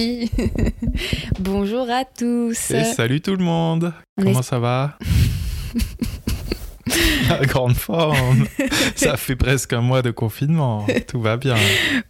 Bonjour à tous. Et salut tout le monde. Comment ça va? La grande forme. Ça fait presque un mois de confinement. Tout va bien.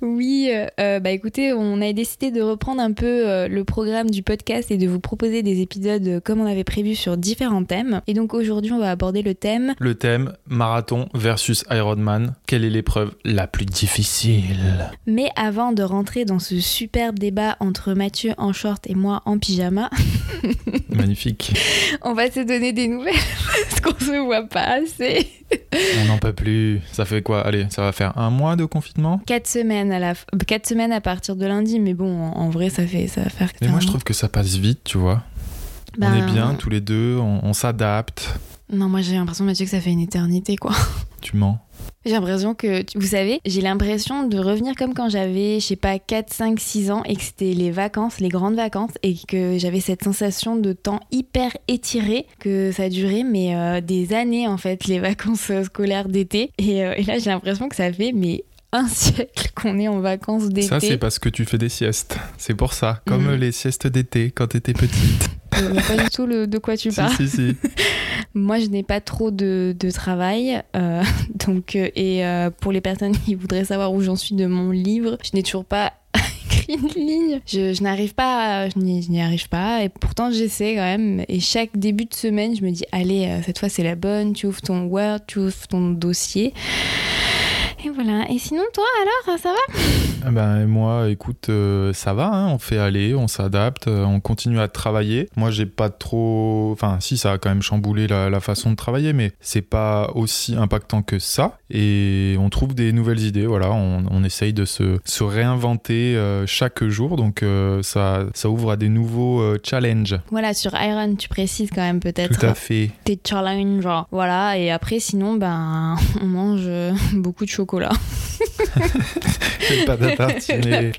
Oui, euh, bah écoutez, on a décidé de reprendre un peu euh, le programme du podcast et de vous proposer des épisodes euh, comme on avait prévu sur différents thèmes. Et donc aujourd'hui, on va aborder le thème. Le thème marathon versus Ironman. Quelle est l'épreuve la plus difficile? Mais avant de rentrer dans ce superbe débat entre Mathieu en short et moi en pyjama. Magnifique. On va se donner des nouvelles parce qu'on se voit pas assez. On n'en peut plus. Ça fait quoi? Allez, ça va faire un mois de confinement? Quatre semaines à la quatre semaines à partir de lundi, mais bon, en vrai, ça fait ça va faire. Mais moi, je trouve que ça passe vite, tu vois. On Ben, est bien tous les deux, on, on s'adapte. Non, moi j'ai l'impression, Mathieu, que ça fait une éternité, quoi. Tu mens. J'ai l'impression que, vous savez, j'ai l'impression de revenir comme quand j'avais, je sais pas, 4, 5, 6 ans et que c'était les vacances, les grandes vacances, et que j'avais cette sensation de temps hyper étiré, que ça durait, mais euh, des années en fait, les vacances euh, scolaires d'été. Et, euh, et là, j'ai l'impression que ça fait, mais un siècle qu'on est en vacances d'été. Ça, c'est parce que tu fais des siestes. C'est pour ça. Comme Mhm. les siestes d'été quand t'étais petite. Je vois pas du tout le, de quoi tu parles. si, si. Moi, je n'ai pas trop de, de travail. euh, donc, euh, et euh, pour les personnes qui voudraient savoir où j'en suis de mon livre, je n'ai toujours pas écrit une ligne. Je, je n'arrive pas, je n'y arrive pas. Et pourtant, j'essaie quand même. Et chaque début de semaine, je me dis, allez, cette fois, c'est la bonne. Tu ouvres ton Word, tu ouvres ton dossier. Et voilà. Et sinon, toi, alors, ça va? Ah ben, moi, écoute, euh, ça va, hein, on fait aller, on s'adapte, euh, on continue à travailler. Moi, j'ai pas trop. Enfin, si, ça a quand même chamboulé la, la façon de travailler, mais c'est pas aussi impactant que ça. Et on trouve des nouvelles idées, voilà, on, on essaye de se, se réinventer euh, chaque jour, donc ça, ça ouvre à des nouveaux challenges. Voilà, sur Iron, tu précises quand même peut-être. Tout à fait. tes challenges. Voilà, et après, sinon, ben, on mange beaucoup de chocolat. Les pâtes à tartiner,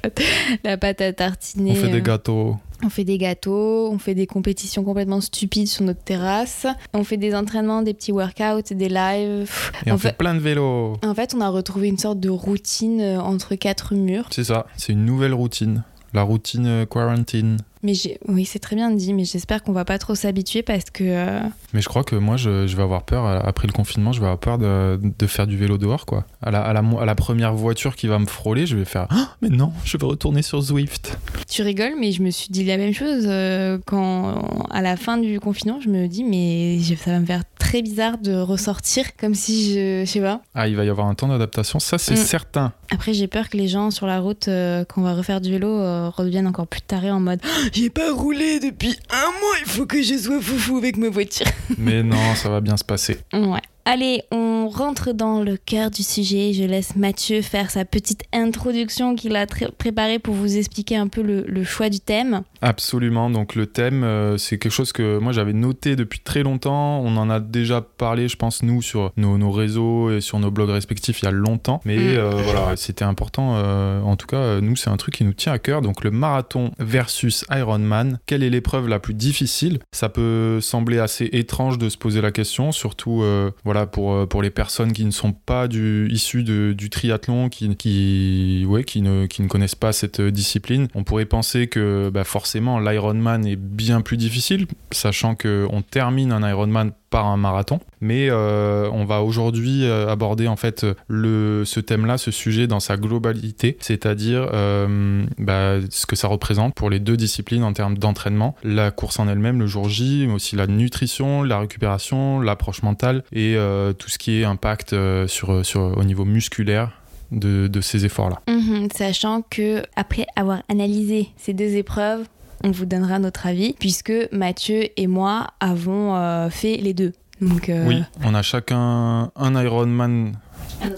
La pâte à tartiner. on fait euh, des gâteaux. on fait des gâteaux, on fait des compétitions complètement stupides sur notre terrasse. On fait des entraînements, des petits workouts, des lives. Et on fait fait, plein de vélos. en fait, on a retrouvé une sorte de routine euh, entre quatre murs. C'est ça, c'est une nouvelle routine. La routine euh, quarantine. Mais oui, c'est très bien dit, mais j'espère qu'on va pas trop s'habituer parce que. euh, Mais je crois que moi, je, je vais avoir peur, euh, après le confinement, je vais avoir peur de, de faire du vélo dehors, quoi. À la, à, la, mo- à la première voiture qui va me frôler, je vais faire Ah, Mais non, je vais retourner sur Zwift. Tu rigoles, mais je me suis dit la même chose euh, quand, à la fin du confinement, je me dis, mais ça va me faire très bizarre de ressortir comme si je. Je sais pas. Ah, il va y avoir un temps d'adaptation, ça c'est Mm. certain. Après, j'ai peur que les gens sur la route, euh, quand on va refaire du vélo, redeviennent encore plus tarés en mode Ah, J'ai pas roulé depuis un mois, il faut que je sois foufou avec ma voiture. Mais non, ça va bien se passer. Ouais. Allez, on rentre dans le cœur du sujet. Je laisse Mathieu faire sa petite introduction qu'il a préparée pour vous expliquer un peu le, le choix du thème. Absolument. Donc le thème, euh, c'est quelque chose que moi j'avais noté depuis très longtemps. On en a déjà parlé, je pense, nous, sur nos, nos réseaux et sur nos blogs respectifs il y a longtemps. Mais Mm. euh, voilà, c'était important. euh, en tout cas, nous, c'est un truc qui nous tient à cœur. Donc le marathon versus Ironman. Quelle est l'épreuve la plus difficile? Ça peut sembler assez étrange de se poser la question, surtout voilà, pour, euh, pour les personnes qui ne sont pas issues du triathlon, qui ne connaissent pas cette euh, discipline. On pourrait penser que bah, forcément l'Ironman est bien plus difficile, sachant qu'on termine un Ironman par un marathon. Mais euh, on va aujourd'hui euh, aborder en fait le, ce thème-là, ce sujet dans sa globalité, c'est-à-dire euh, bah, ce que ça représente pour les deux disciplines en termes d'entraînement, la course en elle-même le jour J, mais aussi la nutrition, la récupération, l'approche mentale et tout ce qui est impact sur, sur, au niveau musculaire de, de ces efforts-là. Mhm, sachant que après avoir analysé ces deux épreuves, on vous donnera notre avis, puisque Mathieu et moi avons euh, fait les deux. Euh, Oui, on a chacun un Ironman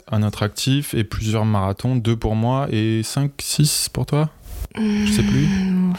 à notre actif et plusieurs marathons, deux pour moi et 5, 6 pour toi? Je sais plus.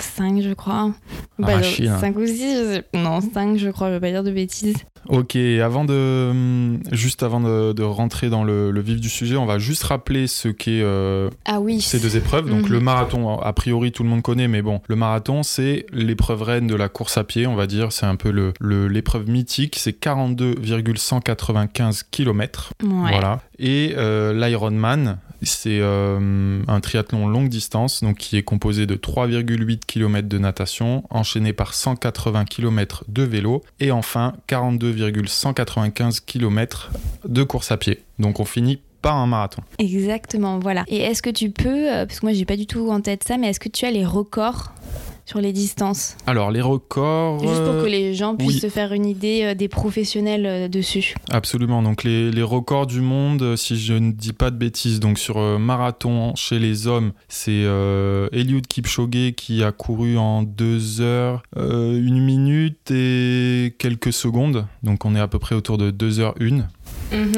5, je crois. Bah, Arraché, là. 5 ou 6, non, 5, je crois, je vais pas dire de bêtises. Ok, avant de, hum, juste avant de, de rentrer dans le, le vif du sujet, on va juste rappeler ce qu'est euh, Ah oui. ces deux épreuves. Donc le marathon, a priori tout le monde connaît, mais bon, le marathon c'est l'épreuve reine de la course à pied, on va dire. C'est un peu le- le- l'épreuve mythique. C'est 42,195 km. Ouais. Voilà. Et euh, l'Ironman, c'est euh, un triathlon longue distance, donc qui est composé de 3,8 km de natation, enchaîné par 180 km de vélo, et enfin 42,195 km de course à pied. Donc on finit par un marathon. Exactement, voilà. Et est-ce que tu peux, euh, parce que moi j'ai pas du tout en tête ça, mais est-ce que tu as les records sur les distances? Alors les records... Juste pour que euh, les gens puissent oui. se faire une idée euh, des professionnels euh, dessus. Absolument. Donc les, les records du monde, euh, si je ne dis pas de bêtises, donc sur euh, marathon chez les hommes, c'est euh, Eliud Kipchoge qui a couru en 2 heures, euh, 1 minute et quelques secondes. Donc on est à peu près autour de 2 heures 1,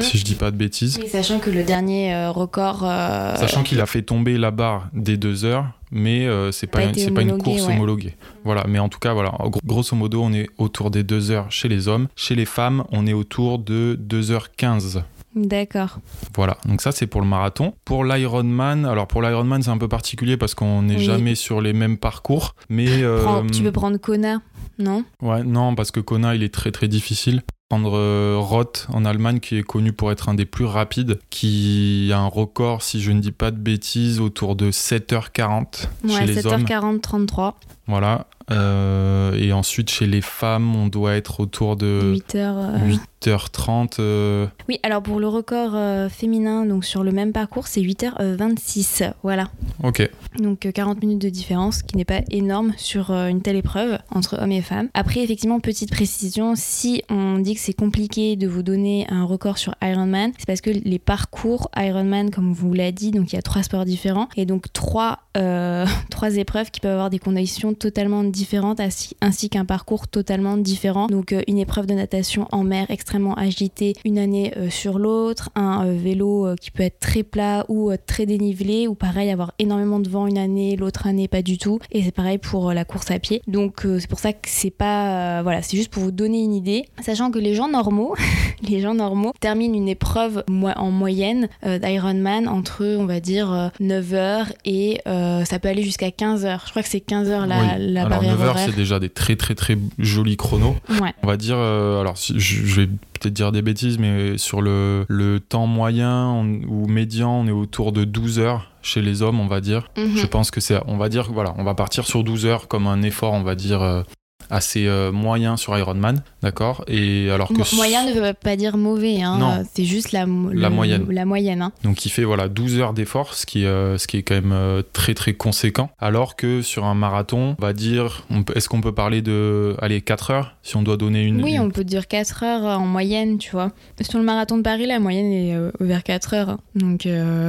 si je dis pas de bêtises. Oui, sachant que le dernier euh, record. euh, Sachant qu'il a fait tomber la barre des 2 heures, mais euh, c'est Pas pas, été c'est pas une course ouais. homologuée. Voilà, mais en tout cas, voilà, gros- grosso modo, on est autour des 2 heures chez les hommes. Chez les femmes, on est autour de 2h15. D'accord. Voilà, donc ça c'est pour le marathon. Pour l'Ironman, alors pour l'Ironman c'est un peu particulier parce qu'on n'est Oui. jamais sur les mêmes parcours, mais euh, Prends- tu peux prendre Kona, non? Ouais non parce que Kona il est très très difficile. Prendre euh, Roth en Allemagne qui est connu pour être un des plus rapides, qui a un record si je ne dis pas de bêtises autour de 7h40 chez Ouais, les hommes. 7h40, 33, Voilà. Euh, et ensuite chez les femmes on doit être autour de 8h. 8h30. euh, Oui, alors pour le record euh, féminin, donc sur le même parcours, c'est 8h26. Voilà. Ok. Donc euh, 40 minutes de différence, qui n'est pas énorme sur euh, une telle épreuve entre hommes et femmes. Après, effectivement, petite précision, si on dit que c'est compliqué de vous donner un record sur Ironman, c'est parce que les parcours Ironman, comme vous l'a dit, donc il y a trois sports différents et donc trois, euh, trois épreuves qui peuvent avoir des conditions totalement différentes ainsi, ainsi qu'un parcours totalement différent. Donc euh, une épreuve de natation en mer extrêmement agitée une année euh, sur l'autre, un euh, vélo euh, qui peut être très plat ou très dénivelé ou pareil avoir énormément de vent une année, l'autre année pas du tout et c'est pareil pour la course à pied. Donc c'est pour ça que c'est pas voilà, c'est juste pour vous donner une idée, sachant que les gens normaux, les gens normaux terminent une épreuve en moyenne d'Ironman entre on va dire euh, 9h et euh, ça peut aller jusqu'à 15h. Je crois que c'est 15h la, oui. la alors barrière 9h horaire. c'est déjà des très très très jolis chronos. Ouais. On va dire, euh, alors si- je, je vais peut-être dire des bêtises, mais sur le, le temps moyen on- ou médian, on est autour de 12 heures chez les hommes, on va dire. Mhm. Je pense que c'est, on va dire, voilà, on va partir sur 12 heures comme un effort, on va dire, euh, assez euh, moyen sur Ironman, d'accord? Et alors que Mo- Moyen ne veut pas dire mauvais, hein. Euh, c'est juste la, moyenne. La moyenne hein. donc il fait voilà 12 heures d'effort, ce qui est euh, ce qui est quand même euh, très très conséquent. Alors que sur un marathon, on va dire, est-ce qu'on peut parler de, allez, 4 heures? Si on doit donner une. Oui, une- on peut dire 4 heures en moyenne, tu vois. Sur le marathon de Paris, la moyenne est euh, vers 4 heures. hein. Donc,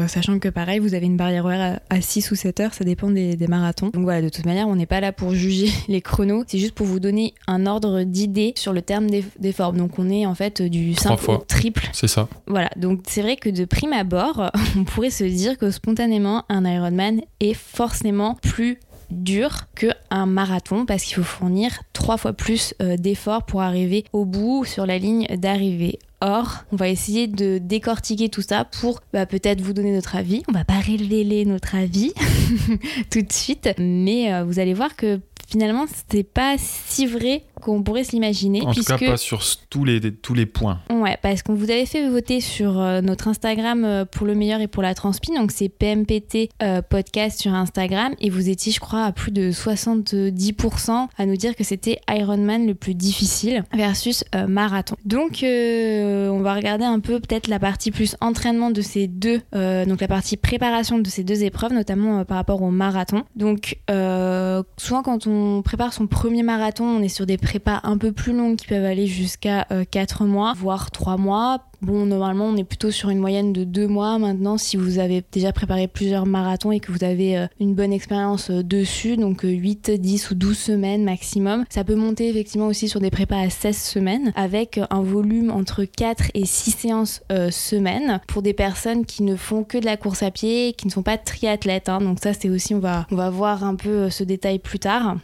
sachant que pareil, vous avez une barrière horaire à, à 6 ou 7 heures, ça dépend des, des marathons. Donc voilà, de toute manière, on n'est pas là pour juger les chronos, c'est juste pour vous donner un ordre d'idée sur le terme d'eff- d'effort. Donc on est en fait du Trois simple fois. au triple. C'est ça. Voilà, donc c'est vrai que de prime abord, on pourrait se dire que spontanément, un Ironman est forcément plus dur que un marathon parce qu'il faut fournir trois fois plus euh, d'efforts pour arriver au bout sur la ligne d'arrivée. Or, on va essayer de décortiquer tout ça pour bah, peut-être vous donner notre avis. On va pas révéler notre avis tout de suite, mais euh, vous allez voir que finalement, c'est pas si vrai qu'on pourrait se l'imaginer. En puisque... tout cas, pas sur tous les tous les points. Ouais, parce qu'on vous avait fait voter sur euh, notre Instagram euh, pour le meilleur et pour la transpi, donc c'est PMPT euh, podcast sur Instagram, et vous étiez, je crois, à plus de 70% à nous dire que c'était Ironman le plus difficile versus euh, marathon. Donc, euh, on va regarder un peu peut-être la partie plus entraînement de ces deux, donc la partie préparation de ces deux épreuves, notamment par rapport au marathon. Donc, souvent quand on prépare son premier marathon, on est sur des prépas un peu plus longues qui peuvent aller jusqu'à 4 mois, voire 3 mois. Bon, normalement, on est plutôt sur une moyenne de 2 mois maintenant si vous avez déjà préparé plusieurs marathons et que vous avez une bonne expérience dessus, donc 8, 10 ou 12 semaines maximum. Ça peut monter effectivement aussi sur des prépas à 16 semaines avec un volume entre 4 et 6 séances semaine pour des personnes qui ne font que de la course à pied, qui ne sont pas triathlètes. Hein. Donc ça, c'est aussi, on va, on va voir un peu ce détail plus tard.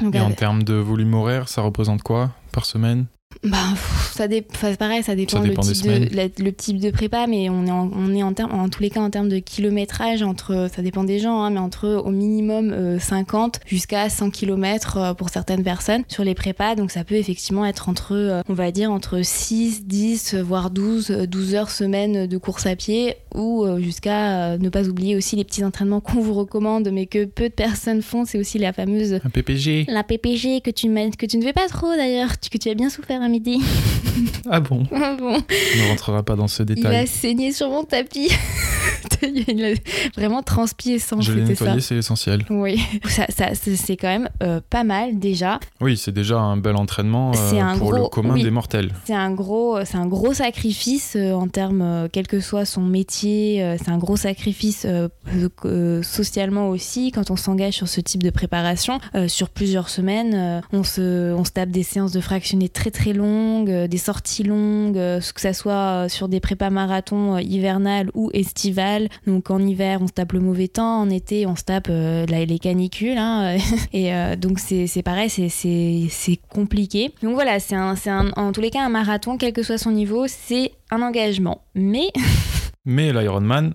Et en termes de volume horaire, ça représente quoi par semaine? Bah, ça dé... pareil, ça dépend, le, type de, le type de prépa, mais on est en, on est en, tous les cas en termes de kilométrage, entre, ça dépend des gens, hein, mais entre au minimum 50 euh, jusqu'à 100 km euh, pour certaines personnes sur les prépas. Donc ça peut effectivement être entre, euh, on va dire, entre 6, 10, voire 12, 12 heures semaine de course à pied ou jusqu'à ne pas oublier aussi les petits entraînements qu'on vous recommande, mais que peu de personnes font. C'est aussi la fameuse. Un PPG. La PPG que tu, que tu ne fais pas trop d'ailleurs, que tu as bien souffert à midi. Ah bon Ah bon On ne rentrera pas dans ce détail. Il a saigné sur mon tapis. Il a vraiment transpié sans Je l'ai nettoyé, c'est essentiel. Oui, ça, ça c'est quand même euh, pas mal déjà. Oui, c'est déjà un bel entraînement euh, pour le commun des mortels. C'est un gros, c'est un gros sacrifice euh, en termes, quel que soit son métier. c'est un gros sacrifice socialement aussi quand on s'engage sur ce type de préparation sur plusieurs semaines. on se, on se tape des séances de fractionnés très très longues, des sorties longues, que ça soit sur des prépas marathons hivernales ou estivales donc en hiver, on se tape le mauvais temps, en été, on se tape euh, les canicules. Hein, et euh, donc c'est pareil, c'est compliqué. Donc voilà, c'est en tous les cas un marathon, quel que soit son niveau, c'est un engagement. Mais Mais l'Ironman,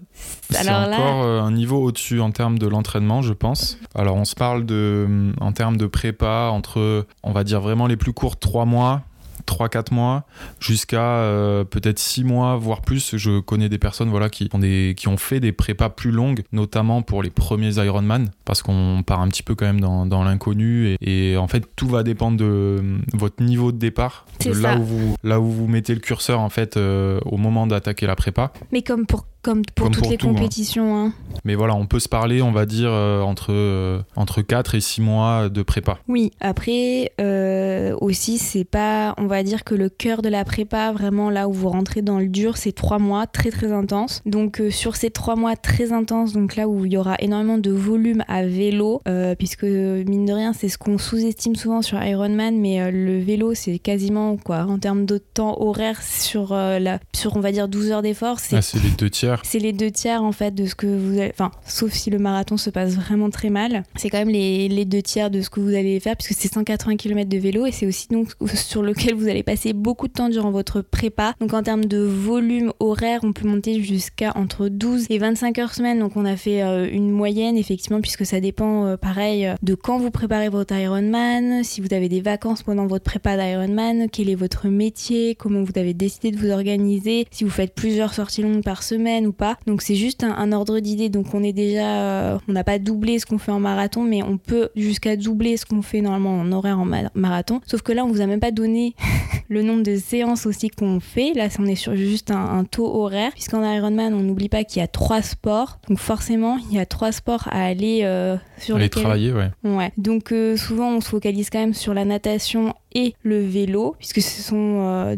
c'est encore euh, un niveau au-dessus en termes de l'entraînement, je pense. Alors, on se parle de, en termes de prépa entre, on va dire vraiment les plus courtes, 3 mois, 3-4 mois jusqu'à euh, peut-être 6 mois, voire plus. Je connais des personnes voilà, qui, ont des, qui ont fait des prépas plus longues, notamment pour les premiers Ironman, parce qu'on part un petit peu quand même dans, dans l'inconnu. Et, en fait, tout va dépendre de euh, votre niveau de départ, de là où, vous, là où vous mettez le curseur en fait euh, au moment d'attaquer la prépa. Mais comme pour comme pour toutes les hein. compétitions. Hein. Mais voilà, on peut se parler, on va dire, euh, entre, euh, entre 4 et 6 mois de prépa. Oui, après, euh, aussi, c'est pas, on va dire que le cœur de la prépa, vraiment là où vous rentrez dans le dur, c'est 3 mois très très intenses. Donc sur ces 3 mois très intenses, donc là où il y aura énormément de volume à vélo, puisque mine de rien, c'est ce qu'on sous-estime souvent sur Ironman, mais le vélo, c'est quasiment, quoi, en termes de temps horaire sur, la, sur on va dire, 12 heures d'effort, c'est... Ah, c'est les deux tiers c'est les deux tiers en fait de ce que vous allez. Enfin, sauf si le marathon se passe vraiment très mal. C'est quand même les, deux tiers de ce que vous allez faire puisque c'est 180 km de vélo et c'est aussi donc sur lequel vous allez passer beaucoup de temps durant votre prépa. Donc en termes de volume horaire, on peut monter jusqu'à entre 12 et 25 heures semaine. Donc on a fait euh, une moyenne effectivement puisque ça dépend euh, pareil de quand vous préparez votre Ironman, si vous avez des vacances pendant votre prépa d'Ironman, quel est votre métier, comment vous avez décidé de vous organiser, si vous faites plusieurs sorties longues par semaine ou pas. Donc c'est juste un, ordre d'idée. Donc on est déjà, euh, on n'a pas doublé ce qu'on fait en marathon, mais on peut jusqu'à doubler ce qu'on fait normalement en horaire en marathon. Sauf que là, on vous a même pas donné le nombre de séances aussi qu'on fait. Là, on est sur juste un, taux horaire, puisqu'en Ironman, on n'oublie pas qu'il y a trois sports. Donc forcément, il y a trois sports à aller euh, sur les travailler, ouais. Ouais. Donc euh, souvent, on se focalise quand même sur la natation et le vélo, puisque ce sont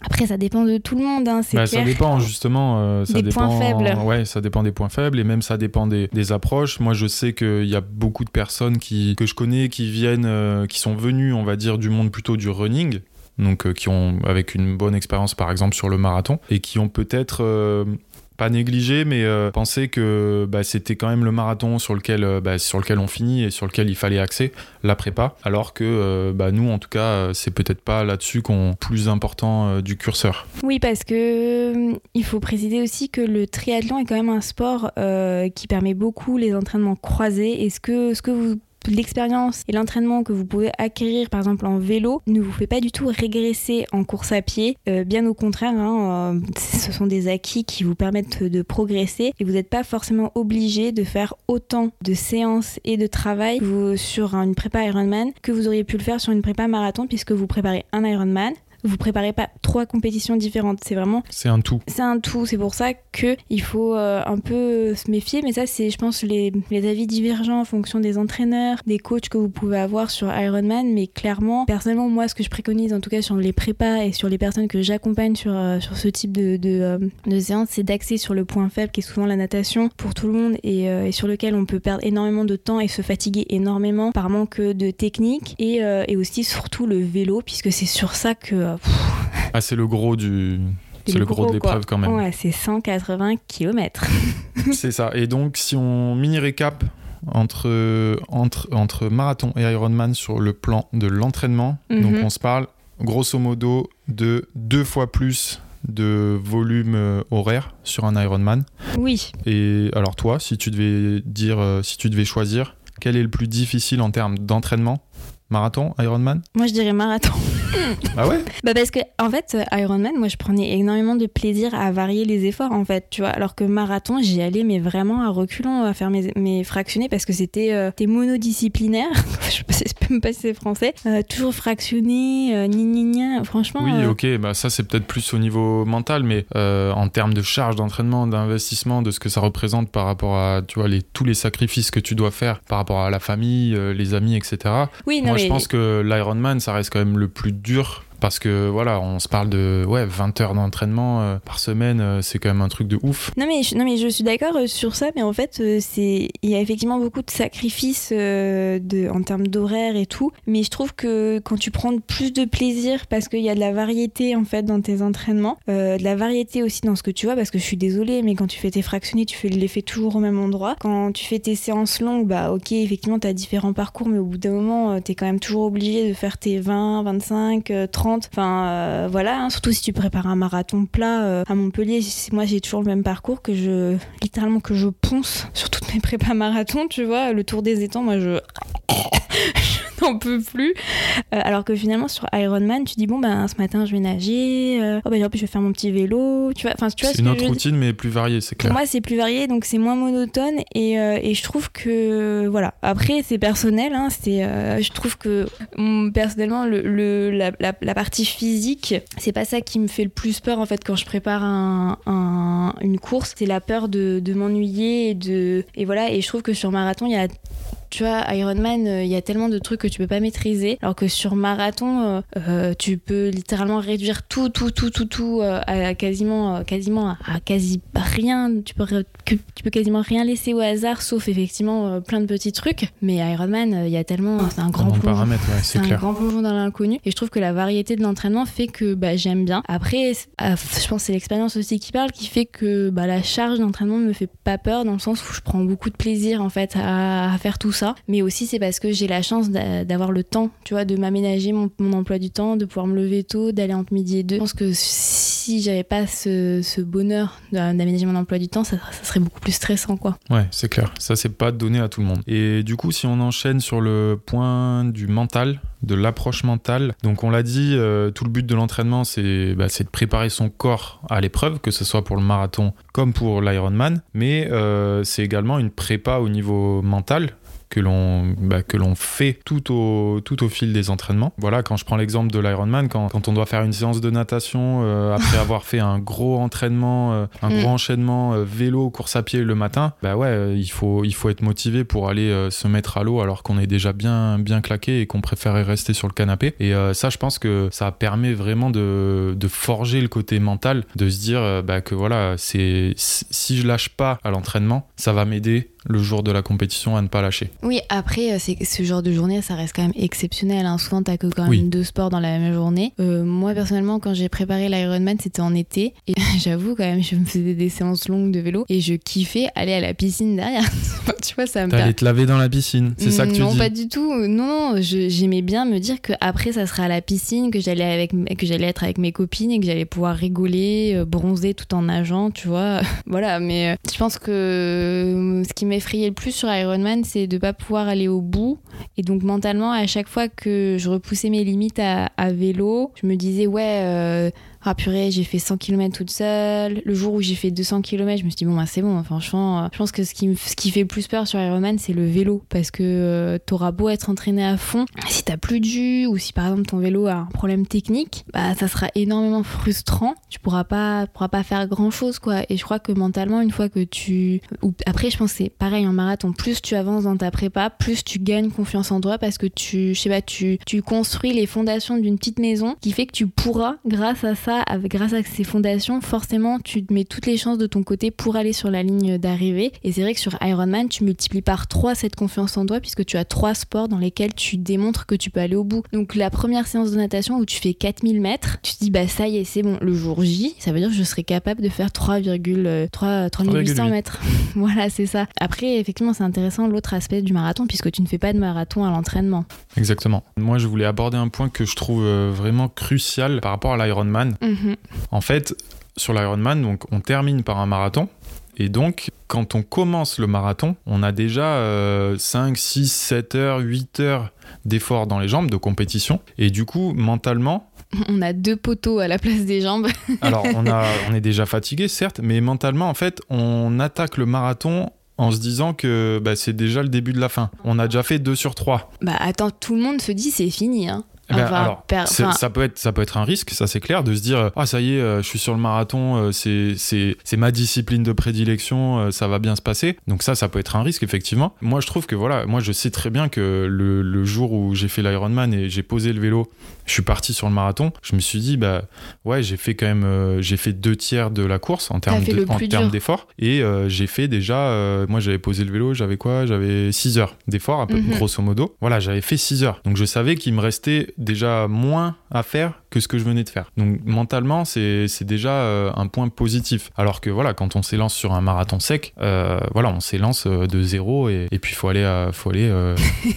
après, ça dépend de tout le monde. Hein, bah, ça dépend justement. Euh, ça des dépend, points faibles. Ouais, ça dépend des points faibles et même ça dépend des, approches. Moi, je sais qu'il y a beaucoup de personnes qui, que je connais qui viennent, euh, qui sont venues, on va dire, du monde plutôt du running. Donc, euh, qui ont, avec une bonne expérience par exemple sur le marathon, et qui ont peut-être pas négligé, mais euh, penser que bah, c'était quand même le marathon sur lequel, euh, bah, sur lequel on finit et sur lequel il fallait axer la prépa, alors que euh, bah, nous, en tout cas, c'est peut-être pas là-dessus qu'on plus important du curseur. Oui, parce que il faut préciser aussi que le triathlon est quand même un sport qui permet beaucoup les entraînements croisés. Est-ce que, ce que vous l'expérience et l'entraînement que vous pouvez acquérir par exemple en vélo ne vous fait pas du tout régresser en course à pied. Euh, bien au contraire, hein, euh, ce sont des acquis qui vous permettent de progresser et vous n'êtes pas forcément obligé de faire autant de séances et de travail sur une prépa Ironman que vous auriez pu le faire sur une prépa marathon puisque vous préparez un Ironman vous préparez pas trois compétitions différentes. C'est vraiment. C'est un tout. C'est un tout. C'est pour ça que il faut euh, un peu se méfier. Mais ça, c'est, je pense, les, les, avis divergents en fonction des entraîneurs, des coachs que vous pouvez avoir sur Ironman. Mais clairement, personnellement, moi, ce que je préconise, en tout cas sur les prépas et sur les personnes que j'accompagne sur, euh, sur ce type de, de, euh, de séance, c'est d'axer sur le point faible qui est souvent la natation pour tout le monde et, et, sur lequel on peut perdre énormément de temps et se fatiguer énormément par manque de technique et, et aussi surtout le vélo puisque c'est sur ça que. Ah, c'est le gros du. C'est le gros, gros de l'épreuve quand même. Ouais, c'est 180 km. c'est ça. Et donc, si on mini récap entre, entre, entre marathon et Ironman sur le plan de l'entraînement, Mhm. donc on se parle grosso modo de deux fois plus de volume euh, horaire sur un Ironman. Oui. Et alors toi, si tu devais dire, euh, si tu devais choisir, quel est le plus difficile en termes d'entraînement Marathon, Ironman? Moi, je dirais marathon. Ah ouais? Bah parce que en fait Ironman moi je prenais énormément de plaisir à varier les efforts en fait tu vois. Alors que marathon j'y allais mais vraiment à reculons à faire mes, mes fractionnés parce que c'était euh, monodisciplinaire. Je sais même pas si c'est français. Euh, toujours fractionné euh, ni ni ni franchement Oui, euh, ok, bah ça c'est peut-être plus au niveau mental, mais euh, en termes de charge d'entraînement, d'investissement, de ce que ça représente par rapport à tu vois, les, tous les sacrifices que tu dois faire par rapport à la famille, euh, les amis, etc. oui non Moi mais je pense que l'Ironman ça reste quand même le plus dur. Parce que voilà, on se parle de ouais, 20 heures d'entraînement euh, par semaine, euh, c'est quand même un truc de ouf. Non mais, je, non mais je suis d'accord euh, sur ça, mais en fait, il y a effectivement beaucoup de sacrifices en termes d'horaire et tout. Mais je trouve que quand tu prends plus de plaisir, parce qu'il y a de la variété en fait dans tes entraînements, de la variété aussi dans ce que tu vois, parce que je suis désolée, mais quand tu fais tes fractionnés, tu les fais toujours au même endroit. Quand tu fais tes séances longues, bah ok, effectivement, tu as différents parcours, mais au bout d'un moment, tu es quand même toujours obligé de faire tes 20, 25, euh, 30. Enfin euh, voilà, hein, surtout si tu prépares un marathon plat euh, à Montpellier. Moi, j'ai toujours le même parcours que je littéralement que je ponce sur toutes mes prépas marathon, tu vois, le tour des étangs, moi je je n'en peux plus. Euh, alors que finalement sur Ironman, tu dis bon ben ce matin je vais nager, oh ben en plus je vais faire mon petit vélo, tu vois. Enfin tu vois C'est ce une autre routine, mais plus variée, c'est pour clair. moi, c'est plus varié, donc c'est moins monotone. Et, et je trouve que, voilà. Après, c'est personnel. Hein, c'est, je trouve que, hum, personnellement, le, le- la, la- la partie physique, c'est pas ça qui me fait le plus peur, en fait, quand je prépare un, un- une course. C'est la peur de, de m'ennuyer et de. Et voilà. Et je trouve que sur marathon, il y a tu vois, Ironman, euh, il y a tellement de trucs que tu peux pas maîtriser, alors que sur marathon, euh, euh, tu peux littéralement réduire tout, tout, tout, tout, tout à quasiment, quasiment à, quasi rien. Tu peux, tu peux quasiment rien laisser au hasard, sauf effectivement plein de petits trucs. Mais Ironman, il y a tellement, c'est un grand plongeon. ouais, C'est un grand plongeon dans l'inconnu et je trouve que la variété de l'entraînement fait que bah, j'aime bien. Après, ah, je pense que c'est l'expérience aussi qui parle qui fait que bah, la charge d'entraînement me fait pas peur dans le sens où je prends beaucoup de plaisir en fait à, à faire tout ça. Mais aussi c'est parce que j'ai la chance d'a- d'avoir le temps, tu vois, de m'aménager mon, emploi du temps, de pouvoir me lever tôt, d'aller entre midi et deux. Je pense que si j'avais pas ce, bonheur d'a- d'aménager mon emploi du temps, ça, serait beaucoup plus stressant quoi. Ouais, c'est clair. Ça, c'est pas donné à tout le monde. Et du coup, si on enchaîne sur le point du mental, de l'approche mentale, donc on l'a dit, euh, tout le but de l'entraînement, c'est bah, de préparer son corps à l'épreuve, que ce soit pour le marathon comme pour l'Ironman, mais euh, c'est également une prépa au niveau mental que l'on bah, que l'on fait tout au, tout au fil des entraînements. Voilà, quand je prends l'exemple de l'Ironman, quand, quand on doit faire une séance de natation euh, après avoir fait un gros entraînement, euh, un Mm. gros enchaînement euh, vélo, course à pied le matin, bah ouais, il faut, il faut être motivé pour aller se mettre à l'eau alors qu'on est déjà bien, bien claqué et qu'on préférait rester sur le canapé. Et ça, je pense que ça permet vraiment de, de forger le côté mental, de se dire bah, que voilà, c'est si je lâche pas à l'entraînement, ça va m'aider le jour de la compétition à ne pas lâcher. Oui, après, euh, c'est ce genre de journée, ça reste quand même exceptionnel. hein. Souvent, t'as que quand même Oui. deux sports dans la même journée. Euh, moi, personnellement, quand j'ai préparé l'Ironman, c'était en été. Et j'avoue, quand même, je me faisais des séances longues de vélo et je kiffais aller à la piscine derrière. tu vois, ça me T'allais te laver dans la piscine, c'est ça que tu non, dis pas du tout. Non, non, je- j'aimais bien me dire que après ça sera à la piscine, que j'allais avec, que j'allais être avec mes copines et que j'allais pouvoir rigoler, euh, bronzer tout en nageant, tu vois. voilà, mais je pense que ce qui m'effrayait le plus sur Ironman, c'est de pas pouvoir aller au bout. Et donc mentalement, à chaque fois que je repoussais mes limites à, à vélo, je me disais ouais. Ah purée, j'ai fait 100 km toute seule. Le jour où j'ai fait 200 km, je me suis dit, bon, bah, c'est bon. Franchement, euh, je pense que ce qui, ce qui fait plus peur sur Ironman, c'est le vélo. Parce que euh, t'auras beau être entraîné à fond, si t'as plus de jus ou si par exemple ton vélo a un problème technique, bah, ça sera énormément frustrant. Tu pourras pas, pourras pas faire grand chose, quoi. Et je crois que mentalement, une fois que tu. Ou après, je pense c'est pareil en marathon. Plus tu avances dans ta prépa, plus tu gagnes confiance en toi parce que tu, je sais pas, tu, tu construis les fondations d'une petite maison qui fait que tu pourras, grâce à ça, avec, grâce à ces fondations, forcément, tu mets toutes les chances de ton côté pour aller sur la ligne d'arrivée. Et c'est vrai que sur Ironman, tu multiplies par 3 cette confiance en toi puisque tu as trois sports dans lesquels tu démontres que tu peux aller au bout. Donc la première séance de natation où tu fais 4000 mètres, tu te dis bah ça y est, c'est bon, le jour J, ça veut dire que je serai capable de faire 3,3800 mètres. voilà, c'est ça. Après, effectivement, c'est intéressant l'autre aspect du marathon puisque tu ne fais pas de marathon à l'entraînement. Exactement. Moi, je voulais aborder un point que je trouve euh, vraiment crucial par rapport à l'Ironman. Mhm. En fait, sur l'Ironman, donc on termine par un marathon. Et donc, quand on commence le marathon, on a déjà 5, 6, 7 heures, 8 heures d'effort dans les jambes, de compétition. Et du coup, mentalement, On a deux poteaux à la place des jambes. alors on, a, on est déjà fatigué, certes, mais mentalement, en fait, on attaque le marathon en se disant que bah, c'est déjà le début de la fin. On a déjà fait 2 sur 3. Bah attends, tout le monde se dit c'est fini. Hein. Eh ben, alors, enfin, ça, peut être, ça peut être un risque, ça c'est clair, de se dire Ah, ça y est, euh, je suis sur le marathon, euh, c'est- ma discipline de prédilection, euh, ça va bien se passer. Donc, ça, ça peut être un risque, effectivement. Moi, je trouve que voilà, moi, je sais très bien que le, le jour où j'ai fait l'Ironman et j'ai posé le vélo, je suis parti sur le marathon, je me suis dit Bah, ouais, j'ai fait quand même, euh, j'ai fait deux tiers de la course en termes de- d'effort. Et j'ai fait déjà, moi, j'avais posé le vélo, j'avais quoi? J'avais 6 heures d'effort, peu Mhm. grosso modo. Voilà, j'avais fait 6 heures. Donc, je savais qu'il me restait déjà moins à faire que ce que je venais de faire. Donc mentalement, c'est déjà euh, un point positif. Alors que voilà, quand on s'élance sur un marathon sec, euh, voilà, on s'élance euh, de zéro et, et puis faut aller, à, faut aller euh,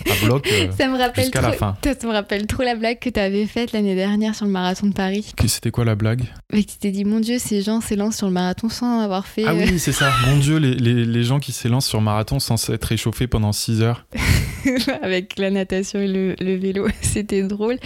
à bloc ça me rappelle jusqu'à trop. la fin. Ça me rappelle trop la blague que tu avais faite l'année dernière sur le marathon de Paris. C'était quoi la blague? Mais tu t'es dit, mon Dieu, ces gens s'élancent sur le marathon sans avoir fait. Ah oui, c'est ça. Mon Dieu, les, les, les gens qui s'élancent sur marathon sans s'être réchauffés pendant 6 heures. avec la natation et le, vélo, c'était drôle.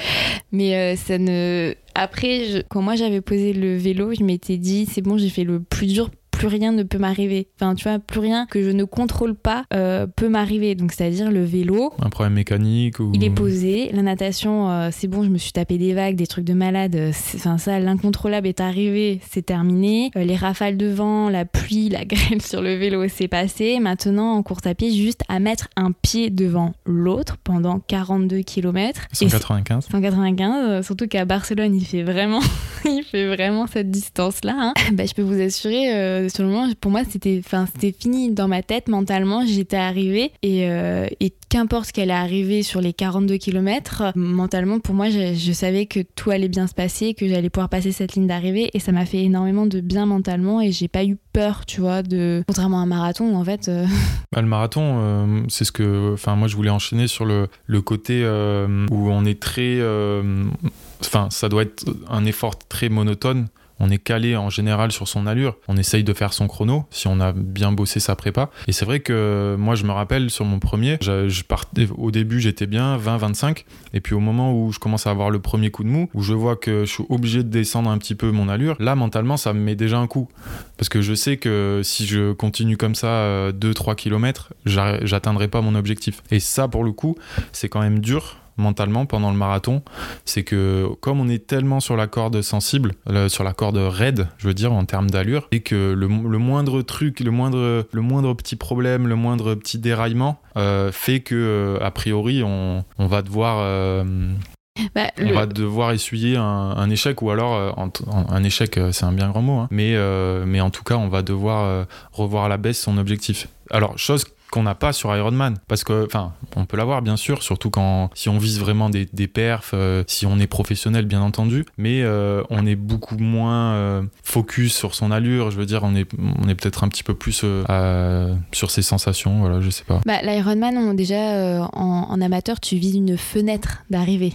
Mais euh, ça ne. Après, quand moi j'avais posé le vélo, je m'étais dit, c'est bon, j'ai fait le plus dur. Plus rien ne peut m'arriver. Enfin, tu vois, plus rien que je ne contrôle pas euh, peut m'arriver. Donc, c'est-à-dire le vélo, Un problème mécanique ou... il est posé. La natation, euh, c'est bon, je me suis tapé des vagues, des trucs de malade. euh, Enfin, ça, l'incontrôlable est arrivé, c'est terminé. Euh, les rafales de vent, la pluie, la grêle sur le vélo, c'est passé. Maintenant, en course à pied, juste à mettre un pied devant l'autre pendant 42 km. 195. 195, euh, surtout qu'à Barcelone, il fait vraiment, il fait vraiment cette distance-là. hein. Bah, je peux vous assurer, euh, pour moi, c'était, enfin, c'était fini dans ma tête mentalement. J'étais arrivée et, euh, et qu'importe ce qu'elle est arrivée sur les 42 km, mentalement, pour moi, je, savais que tout allait bien se passer, que j'allais pouvoir passer cette ligne d'arrivée et ça m'a fait énormément de bien mentalement et j'ai pas eu peur, tu vois, de contrairement à un marathon en fait, Bah, le marathon, euh, c'est ce que. Enfin, moi, je voulais enchaîner sur le, le côté euh, où on est très. Enfin, ça doit être un effort très monotone. On est calé en général sur son allure. On essaye de faire son chrono si on a bien bossé sa prépa. Et c'est vrai que moi, je me rappelle sur mon premier, au début, j'étais bien 20-25. Et puis au moment où je commence à avoir le premier coup de mou, où je vois que je suis obligé de descendre un petit peu mon allure, là, mentalement, ça me met déjà un coup. Parce que je sais que si je continue comme ça 2-3 km, j'atteindrai pas mon objectif. Et ça, pour le coup, c'est quand même dur mentalement pendant le marathon, c'est que comme on est tellement sur la corde sensible, le- sur la corde raide, je veux dire en termes d'allure, et que le, le moindre truc, le moindre, le moindre petit problème, le moindre petit déraillement euh, fait que euh, a priori on, on va devoir euh, bah, on le- va devoir essuyer un, un échec ou alors euh, en- en- un échec c'est un bien grand mot hein. mais mais en tout cas on va devoir revoir à la baisse son objectif alors chose qu'on n'a pas sur Ironman parce que enfin on peut l'avoir bien sûr surtout quand si on vise vraiment des, des perfs euh, si on est professionnel bien entendu. Mais euh, on est beaucoup moins euh, focus sur son allure. Je veux dire on est on est peut-être un petit peu plus sur ses sensations voilà je sais pas. Bah, L'Ironman, on- déjà, en, en amateur, tu vises une fenêtre d'arrivée.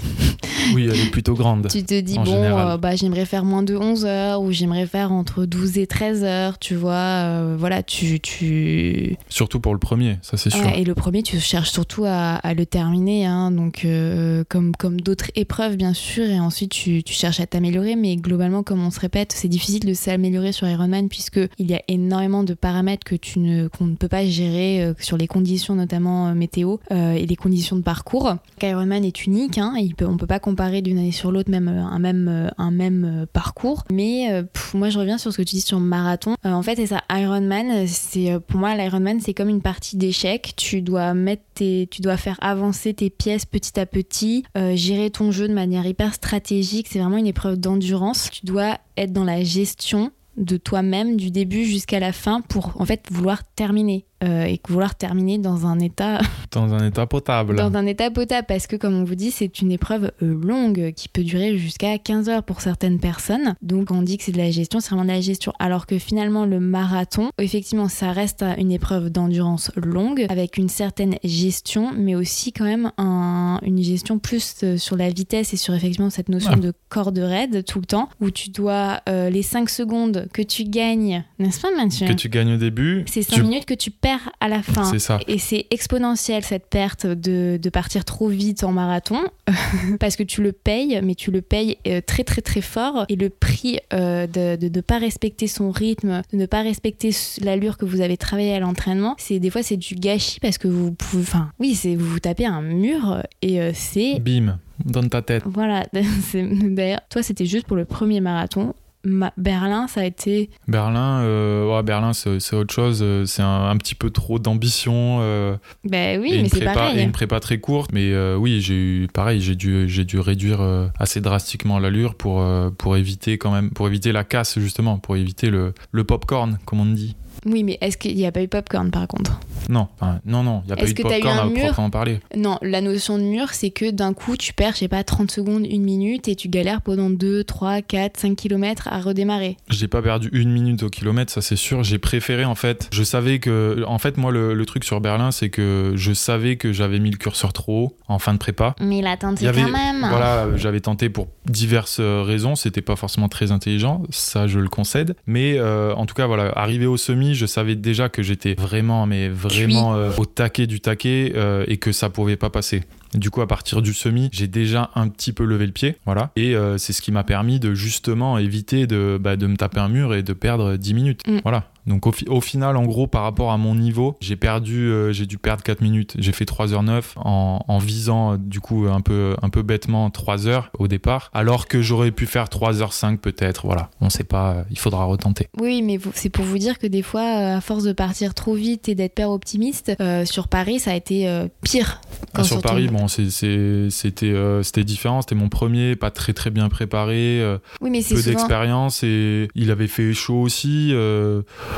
Oui, elle est plutôt grande. tu te dis, bon, euh, bah, j'aimerais faire moins de 11 heures ou j'aimerais faire entre 12 et 13 heures, tu vois. euh, voilà, tu. tu... Surtout pour le premier, ça c'est sûr. Ouais, et le premier, tu cherches surtout à, à le terminer, hein, donc euh, comme, comme d'autres épreuves, bien sûr, et ensuite tu, tu cherches à t'améliorer, mais globalement, comme on se répète, c'est difficile de s'améliorer sur Ironman puisque il y a énormément de paramètres que tu ne, qu'on ne peut pas gérer sur les conditions, notamment météo, et les conditions de parcours. Ironman est unique, hein, il peut, on peut pas comparer d'une année sur l'autre même euh, un même, euh, un même euh, parcours, mais moi je reviens sur ce que tu dis sur marathon. En fait, c'est ça, Ironman, c'est pour moi l'Ironman c'est comme une partie d'échecs. Tu dois mettre tes, tu dois faire avancer tes pièces petit à petit, gérer ton jeu de manière hyper stratégique. C'est vraiment une épreuve d'endurance. Tu dois être dans la gestion de toi-même du début jusqu'à la fin pour en fait vouloir terminer euh, et vouloir terminer dans un état Dans un état potable. dans un état potable parce que comme on vous dit c'est une épreuve euh, longue qui peut durer jusqu'à 15 heures pour certaines personnes donc on dit que c'est de la gestion c'est vraiment de la gestion alors que finalement le marathon effectivement ça reste une épreuve d'endurance longue avec une certaine gestion mais aussi quand même un- une gestion plus euh, sur la vitesse et sur effectivement cette notion Ah. de corde raide tout le temps où tu dois euh, les 5 secondes que tu gagnes n'est-ce pas Mathieu? Que tu gagnes au début. c'est 5 tu- minutes que tu perds à la fin C'est ça. et c'est exponentiel cette perte de, de partir trop vite en marathon parce que tu le payes, mais tu le payes euh, très très très fort. Et le prix euh, de ne pas respecter son rythme, de ne pas respecter l'allure que vous avez travaillé à l'entraînement, c'est des fois c'est du gâchis parce que vous pouvez, enfin oui, c'est vous vous tapez un mur et euh, c'est Bim, dans ta tête. voilà. D'ailleurs, toi c'était juste pour le premier marathon. Ma- Berlin, ça a été Berlin, euh, ouais, Berlin c'est autre chose. euh, C'est un, un petit peu trop d'ambition. euh, ben oui, et, mais une c'est prépa, pareil. et une prépa très courte. Mais euh, oui, j'ai eu pareil, j'ai dû, j'ai dû réduire assez drastiquement l'allure pour, pour éviter quand même, pour éviter la casse justement, pour éviter le, le popcorn, comme on dit. Oui, mais est-ce qu'il n'y a pas eu popcorn par contre? Non, non, non, il n'y a pas Est-ce eu de popcorn un à mur? proprement parler. Non, la notion de mur, c'est que d'un coup, tu perds, je sais pas, 30 secondes, une minute, et tu galères pendant 2, 3, 4, 5 km à redémarrer. J'ai pas perdu une minute au kilomètre, ça c'est sûr. J'ai préféré en fait. Je savais que, en fait, moi le, le truc sur Berlin, c'est que je savais que j'avais mis le curseur trop haut en fin de prépa. Mais tenté Il y avait- quand même Voilà, j'avais tenté pour diverses raisons. C'était pas forcément très intelligent, ça je le concède. Mais euh, en tout cas, voilà, arrivé au semi, je savais déjà que j'étais vraiment, mais vraiment euh, au taquet du taquet euh, et que ça pouvait pas passer. Du coup, à partir du semi, j'ai déjà un petit peu levé le pied, voilà. Et euh, c'est ce qui m'a permis de justement éviter de, bah, de me taper un mur et de perdre 10 minutes. Mm. Voilà. Donc au, fi- au final, en gros, par rapport à mon niveau, j'ai perdu, euh, j'ai dû perdre 4 minutes. J'ai fait 3h09 en, en visant euh, du coup un peu, un peu bêtement 3 heures au départ, alors que j'aurais pu faire 3h05 peut-être. Voilà, on sait pas, euh, il faudra retenter. Oui, mais c'est pour vous dire que des fois, à force de partir trop vite et d'être père optimiste, sur Paris, ça a été pire. Ah, sur Paris, bon, c'était différent. C'était mon premier, pas très très bien préparé, Oui, mais c'est peu souvent... d'expérience et il avait fait chaud aussi.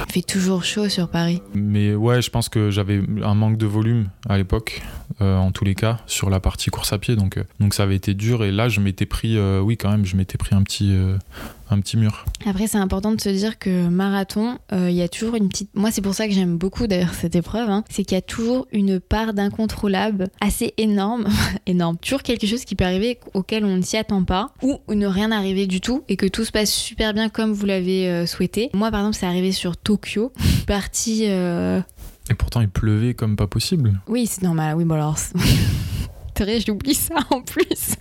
Il fait toujours chaud sur Paris. mais ouais, je pense que j'avais un manque de volume à l'époque, euh, en tous les cas, sur la partie course à pied. Donc, euh, ça avait été dur. Et là, je m'étais pris, euh, oui, quand même, je m'étais pris un petit, un petit mur. Après, c'est important de se dire que marathon, euh, il y a toujours une petite. Moi, c'est pour ça que j'aime beaucoup d'ailleurs cette épreuve. hein. C'est qu'il y a toujours une part d'incontrôlable assez énorme, énorme. Toujours quelque chose qui peut arriver auquel on ne s'y attend pas, ou ne rien arriver du tout et que tout se passe super bien comme vous l'avez euh, souhaité. Moi, par exemple, c'est arrivé sur Tokyo. Partie. euh, Et pourtant, il pleuvait comme pas possible. Oui, c'est normal. Oui, bon alors. j'oublie ça en plus.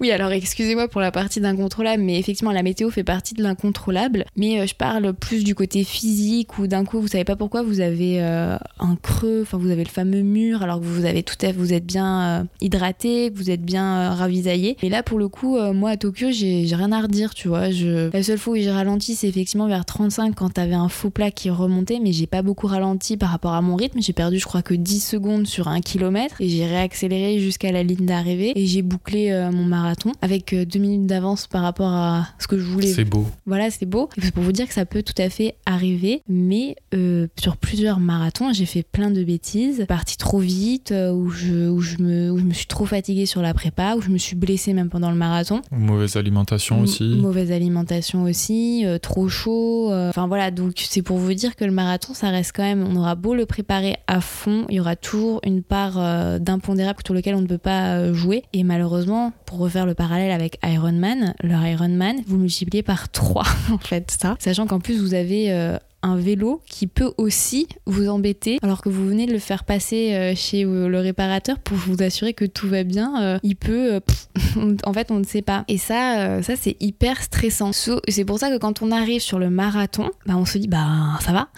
Oui, alors excusez-moi pour la partie d'incontrôlable, mais effectivement, la météo fait partie de l'incontrôlable. Mais euh, je parle plus du côté physique où d'un coup, vous savez pas pourquoi vous avez euh, un creux, enfin, vous avez le fameux mur alors que vous avez tout à vous êtes bien euh, hydraté, vous êtes bien ravisaillé. Et là, pour le coup, moi à Tokyo, j'ai j'ai rien à redire, tu vois. Je... La seule fois où j'ai ralenti, c'est effectivement vers 35 quand t'avais un faux plat qui remontait, mais j'ai pas beaucoup ralenti par rapport à mon rythme. J'ai perdu, je crois, que 10 secondes sur un kilomètre et j'ai réaccéléré jusqu'à la ligne d'arrivée et j'ai bouclé euh, mon marathon avec euh, deux minutes d'avance par rapport à ce que je voulais. C'est beau. Voilà, c'est beau. C'est pour vous dire que ça peut tout à fait arriver, mais euh, sur plusieurs marathons, j'ai fait plein de bêtises, parti trop vite, où, je, où, je me, où je me suis trop fatiguée sur la prépa, où je me suis blessée même pendant le marathon. Mauvaise alimentation M- aussi. Mauvaise alimentation aussi, euh, trop chaud. Enfin voilà, donc c'est pour vous dire que le marathon, ça reste quand même, on aura beau le préparer à fond, il y aura toujours une part d'impondérable sur lequel on ne peut pas pas jouer. Et malheureusement, pour refaire le parallèle avec Iron Man, leur Iron Man, vous multipliez par 3 en fait ça. Sachant qu'en plus vous avez euh, un vélo qui peut aussi vous embêter alors que vous venez de le faire passer euh, chez euh, le réparateur pour vous assurer que tout va bien. euh, il peut, pff, en fait, on ne sait pas. Et ça, ça c'est hyper stressant. C'est pour ça que quand on arrive sur le marathon, bah, on se dit bah ça va,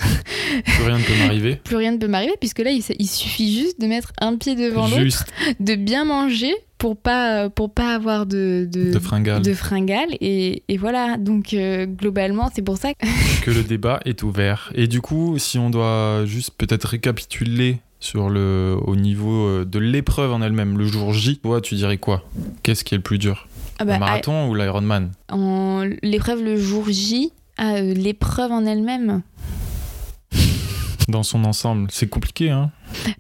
Plus rien ne peut m'arriver. plus rien ne peut m'arriver puisque là il, suffit juste de mettre un pied devant l'autre, de bien manger pour pas pour pas avoir de de, de fringales. de fringales et, et voilà donc euh, globalement c'est pour ça que que le débat est ouvert. Et du coup, si on doit juste peut-être récapituler sur le au niveau euh, de l'épreuve en elle-même, le jour J, toi, tu dirais quoi? Qu'est-ce qui est le plus dur? Ah bah, Le marathon ou l'Ironman? l'épreuve le jour J, ah, euh, l'épreuve en elle-même? Dans son ensemble C'est compliqué, hein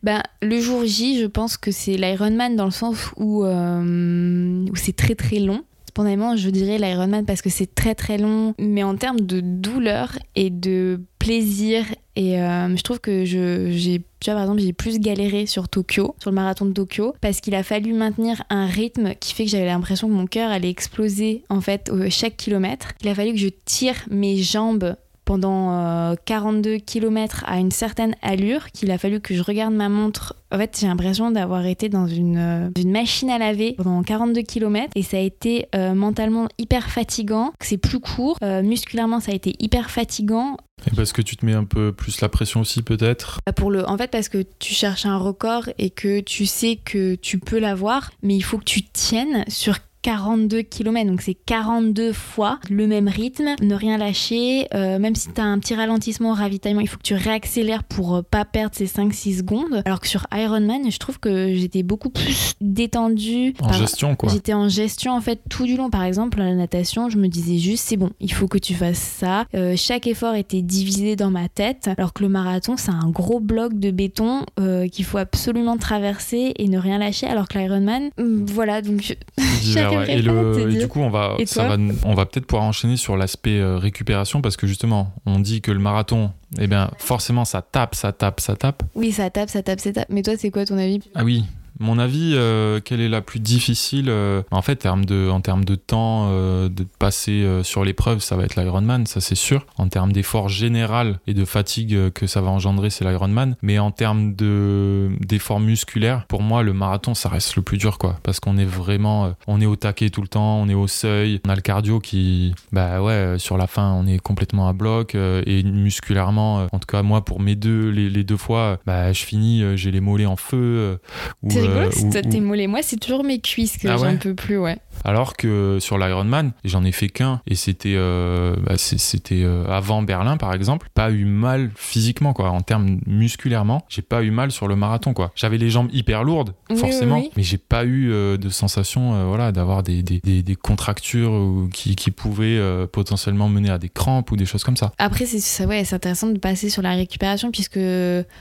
Ben, le jour J, je pense que c'est l'Ironman dans le sens où, euh, où c'est très très long. Spontanément, je dirais l'Ironman parce que c'est très très long, mais en termes de douleur et de plaisir, et euh, je trouve que je, j'ai, tu par exemple, j'ai plus galéré sur Tokyo, sur le marathon de Tokyo, parce qu'il a fallu maintenir un rythme qui fait que j'avais l'impression que mon cœur allait exploser en fait chaque kilomètre. Il a fallu que je tire mes jambes pendant euh, 42 km à une certaine allure qu'il a fallu que je regarde ma montre. En fait, j'ai l'impression d'avoir été dans une, euh, une machine à laver pendant 42 km et ça a été euh, mentalement hyper fatigant. C'est plus court. Euh, musculairement, ça a été hyper fatigant. Et parce que tu te mets un peu plus la pression aussi, peut-être? Bah, Pour le, en fait, parce que tu cherches un record et que tu sais que tu peux l'avoir, mais il faut que tu tiennes sur 42 km, donc c'est 42 fois le même rythme, ne rien lâcher, euh, même si tu as un petit ralentissement au ravitaillement, il faut que tu réaccélères pour euh, pas perdre ces 5-6 secondes. Alors que sur Ironman, je trouve que j'étais beaucoup plus détendue. En par- gestion, quoi. J'étais en gestion en fait tout du long. Par exemple, à la natation, je me disais juste c'est bon, il faut que tu fasses ça. Euh, chaque effort était divisé dans ma tête, alors que le marathon c'est un gros bloc de béton euh, qu'il faut absolument traverser et ne rien lâcher. Alors que l'Ironman, hum, voilà donc je- Divers, ouais. Et, le, et du coup, on ça va, on va peut-être pouvoir enchaîner sur l'aspect euh, récupération parce que justement, on dit que le marathon, eh bien, forcément, ça tape, ça tape, ça tape. oui ça tape, ça tape, ça tape. Mais toi c'est quoi ton avis? Ah oui. Mon avis, euh, quelle est la plus difficile euh, En fait, de, en termes de temps euh, de passer euh, sur l'épreuve, ça va être l'Ironman, ça c'est sûr. En termes d'effort général et de fatigue euh, que ça va engendrer, c'est l'Ironman. Mais en termes de d'effort musculaire, pour moi, le marathon, ça reste le plus dur, quoi. Parce qu'on est vraiment, euh, on est au taquet tout le temps, on est au seuil, on a le cardio qui, bah ouais, sur la fin, on est complètement à bloc et musculairement, en tout cas moi, pour mes deux, les, deux fois, bah je finis, j'ai les mollets en feu. ou, rigolo, c'est ou- toi, tes mollets. Moi c'est toujours mes cuisses que Ah ouais j'en peux plus, ouais. Alors que sur l'Ironman, j'en ai fait qu'un et c'était euh, bah, c'était euh, avant Berlin par exemple, pas eu mal physiquement quoi, en termes musculairement, j'ai pas eu mal sur le marathon quoi. J'avais les jambes hyper lourdes Oui, forcément, oui, oui. mais j'ai pas eu euh, de sensation voilà d'avoir des, des, des, des contractures ou qui, qui pouvaient potentiellement mener à des crampes ou des choses comme ça. Après, c'est ça, ouais, c'est intéressant de passer sur la récupération, puisque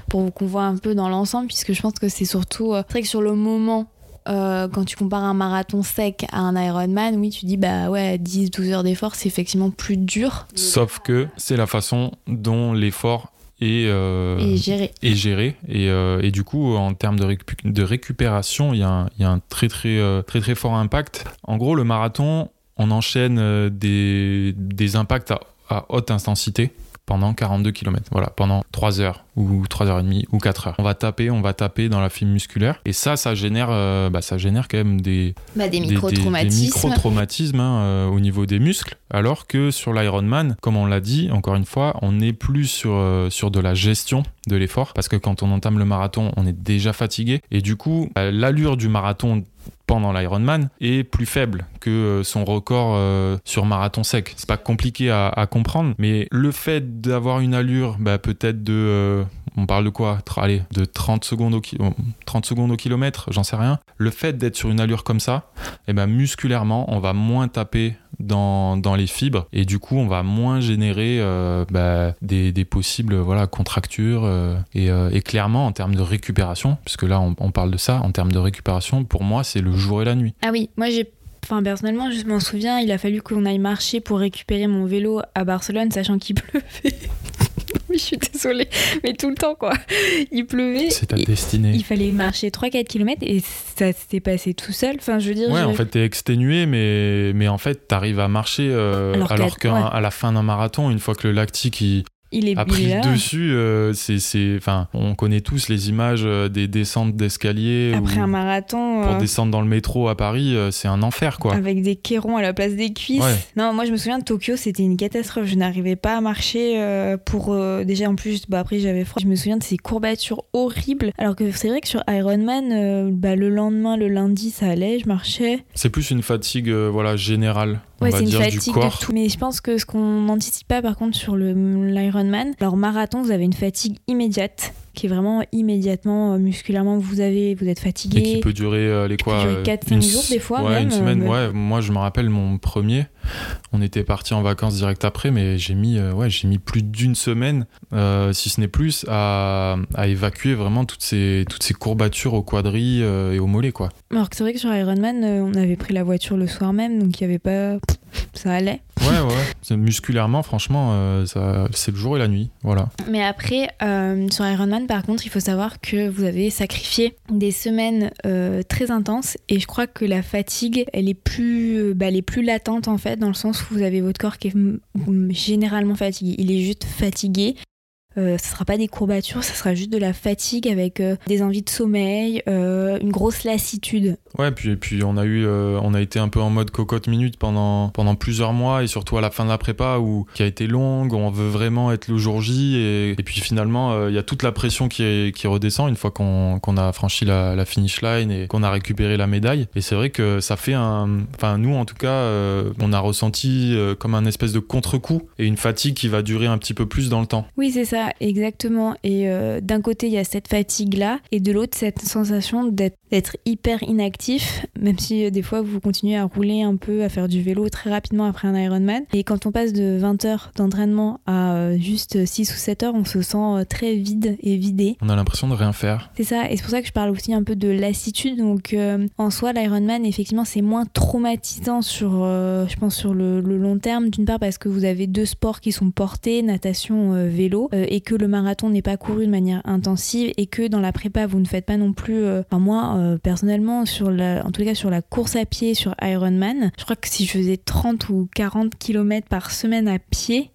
pour qu'on voit un peu dans l'ensemble, puisque je pense que c'est surtout. c'est vrai que sur le moment. Euh, quand tu compares un marathon sec à un Ironman, oui, tu dis bah ouais, 10-12 heures d'effort, c'est effectivement plus dur. Sauf que c'est la façon dont l'effort est, euh, et géré. et, euh, et du coup en termes de, récu- de récupération il y, a un- il y a un très très, euh, très très fort impact. En gros le marathon on enchaîne des, des impacts à, à haute intensité pendant 42 km voilà pendant 3 heures ou 3 heures et demie ou 4 heures. On va taper on va taper dans la fibre musculaire. Et ça ça génère euh, bah, ça génère quand même des, Bah, des des- des- micro-traumatismes. des micro-traumatismes hein, euh, au niveau des muscles, alors que sur l'Ironman, comme on l'a dit, encore une fois, on n'est plus sur, euh, sur de la gestion de l'effort, parce que quand on entame le marathon, on est déjà fatigué, et du coup, l'allure du marathon pendant l'Ironman est plus faible que euh, son record euh, sur marathon sec. C'est pas compliqué à, comprendre, mais le fait d'avoir une allure bah, peut-être de... euh, on parle de quoi Allez, de 30 secondes au, ki- 30 secondes au kilomètre, j'en sais rien. Le fait d'être sur une allure comme ça, eh ben, musculairement, on va moins taper dans, dans les fibres et du coup, on va moins générer euh, bah, des, des possibles voilà, contractures. euh, et, euh, et clairement, en termes de récupération, puisque là, on, on parle de ça, en termes de récupération, pour moi, c'est le jour et la nuit. Ah oui, moi j'ai. Enfin, personnellement, je m'en souviens, il a fallu qu'on aille marcher pour récupérer mon vélo à Barcelone, sachant qu'il pleuvait. Oui, je suis désolée, mais tout le temps, quoi. Il pleuvait. C'est ta destinée. il fallait marcher 3-4 km et ça s'était passé tout seul. Enfin, je veux dire. Ouais, je- en fait, t'es exténué, mais, mais en fait, t'arrives à marcher euh, Alors alors, qu'à- ouais. la fin d'un marathon, une fois que le lactique il il est, a il pris est le là. dessus, euh, c'est, enfin, on connaît tous les images euh, des descentes d'escalier Après un marathon. pour euh, descendre dans le métro à Paris, c'est un enfer, quoi. Avec des cairons à la place des cuisses. Ouais. Non, moi je me souviens de Tokyo, c'était une catastrophe. Je n'arrivais pas à marcher pour. déjà en plus, bah, après j'avais froid. Je me souviens de ces courbatures horribles. Alors que c'est vrai que sur Ironman, bah, le lendemain, le lundi, ça allait, je marchais. C'est plus une fatigue, voilà, générale, Ouais, c'est une dire, fatigue de tout. Mais je pense que ce qu'on n'anticipe pas par contre sur l'Ironman, alors marathon, vous avez une fatigue immédiate qui est vraiment immédiatement euh, musculairement vous avez vous êtes Et fatigué. qui peut durer euh, les quoi durer euh, 4-5 une jours, des fois, ouais même, une semaine euh, ouais moi je me rappelle mon premier on était parti en vacances direct après mais j'ai mis euh, ouais j'ai mis plus d'une semaine euh, si ce n'est plus à, à évacuer vraiment toutes ces toutes ces courbatures au quadri euh, et au mollet quoi. Alors que c'est vrai que sur Ironman, euh, on avait pris la voiture le soir même, donc il y avait pas ça allait. ouais ouais. Musculairement franchement euh, ça c'est le jour et la nuit voilà. Mais après, euh, sur Ironman, par contre, il faut savoir que vous avez sacrifié des semaines euh, très intenses et je crois que la fatigue, elle est plus, bah, elle est plus latente en fait, dans le sens où vous avez votre corps qui est généralement fatigué. Il est juste fatigué. Euh, ce sera pas des courbatures, ça sera juste de la fatigue avec euh, des envies de sommeil, euh, une grosse lassitude. Ouais, puis, et puis on a eu, euh, on a été un peu en mode cocotte minute pendant, pendant plusieurs mois et surtout à la fin de la prépa où qui a été longue, on veut vraiment être le jour J et, puis finalement euh, il y a toute la pression qui, redescend une fois qu'on a franchi la, finish line et qu'on a récupéré la médaille. Et c'est vrai que ça fait un, enfin nous en tout cas, euh, on a ressenti comme un espèce de contre-coup et une fatigue qui va durer un petit peu plus dans le temps. Oui, c'est ça, exactement. Et d'un côté, il y a cette fatigue-là, et de l'autre, cette sensation d'être hyper inactif, même si euh, des fois, vous continuez à rouler un peu, à faire du vélo très rapidement après un Ironman. Et quand on passe de 20 heures d'entraînement à euh, juste 6 ou 7 heures, on se sent euh, très vide et vidé. On a l'impression de rien faire. C'est ça, et c'est pour ça que je parle aussi un peu de lassitude. Donc, euh, en soi, l'Ironman, effectivement, c'est moins traumatisant sur, euh, je pense, sur le, le long terme. D'une part, parce que vous avez deux sports qui sont portés, natation, euh, vélo, et que le marathon n'est pas couru de manière intensive, et que dans la prépa, vous ne faites pas non plus. Enfin, moi, personnellement, sur en tout cas sur la course à pied, sur Ironman, je crois que si je faisais 30 ou 40 km par semaine à pied,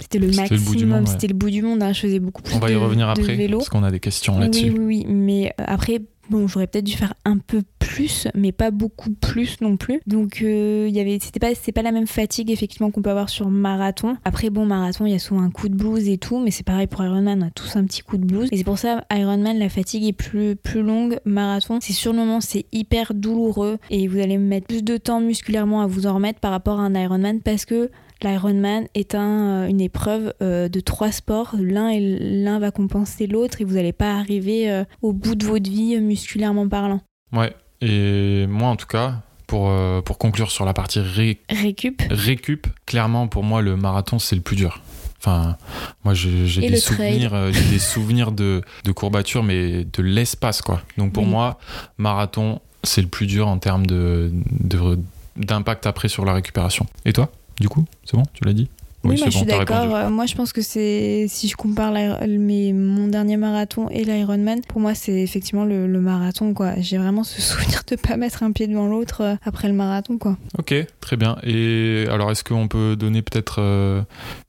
c'était le C'était le bout du maximum, monde, ouais. c'était le bout du monde. hein. Je faisais beaucoup plus On va y de- revenir après vélo. parce qu'on a des questions Oui, là-dessus. oui, oui, mais euh, après, bon, j'aurais peut-être dû faire un peu plus, mais pas beaucoup plus non plus. Donc, euh, y avait, c'était pas, c'est pas la même fatigue effectivement qu'on peut avoir sur marathon. Après, bon, marathon, il y a souvent un coup de blues et tout, mais c'est pareil pour Ironman, on a tous un petit coup de blues. Et c'est pour ça, Ironman, la fatigue est plus, plus longue. Marathon, c'est sur c'est hyper douloureux et vous allez mettre plus de temps musculairement à vous en remettre par rapport à un Ironman parce que L'Ironman est un, euh, une épreuve euh, de trois sports. L'un et l'un va compenser l'autre et vous n'allez pas arriver euh, au bout de votre vie musculairement parlant. Ouais. Et moi en tout cas, pour, pour conclure sur la partie ré- Récup. récup, clairement pour moi le marathon c'est le plus dur. Enfin, moi j'ai des souvenirs, des souvenirs de, de courbatures, mais de l'espace quoi. Donc pour Oui. moi, marathon c'est le plus dur en termes de de- d'impact après sur la récupération. Et toi, du coup, c'est bon, tu l'as dit Oui, moi c'est je suis d'accord. Euh, Moi je pense que c'est si je compare mon dernier marathon et l'Ironman, pour moi c'est effectivement le, le marathon quoi. J'ai vraiment ce souvenir de pas mettre un pied devant l'autre euh, après le marathon quoi. Ok, très bien. Et alors est-ce qu'on peut donner peut-être euh,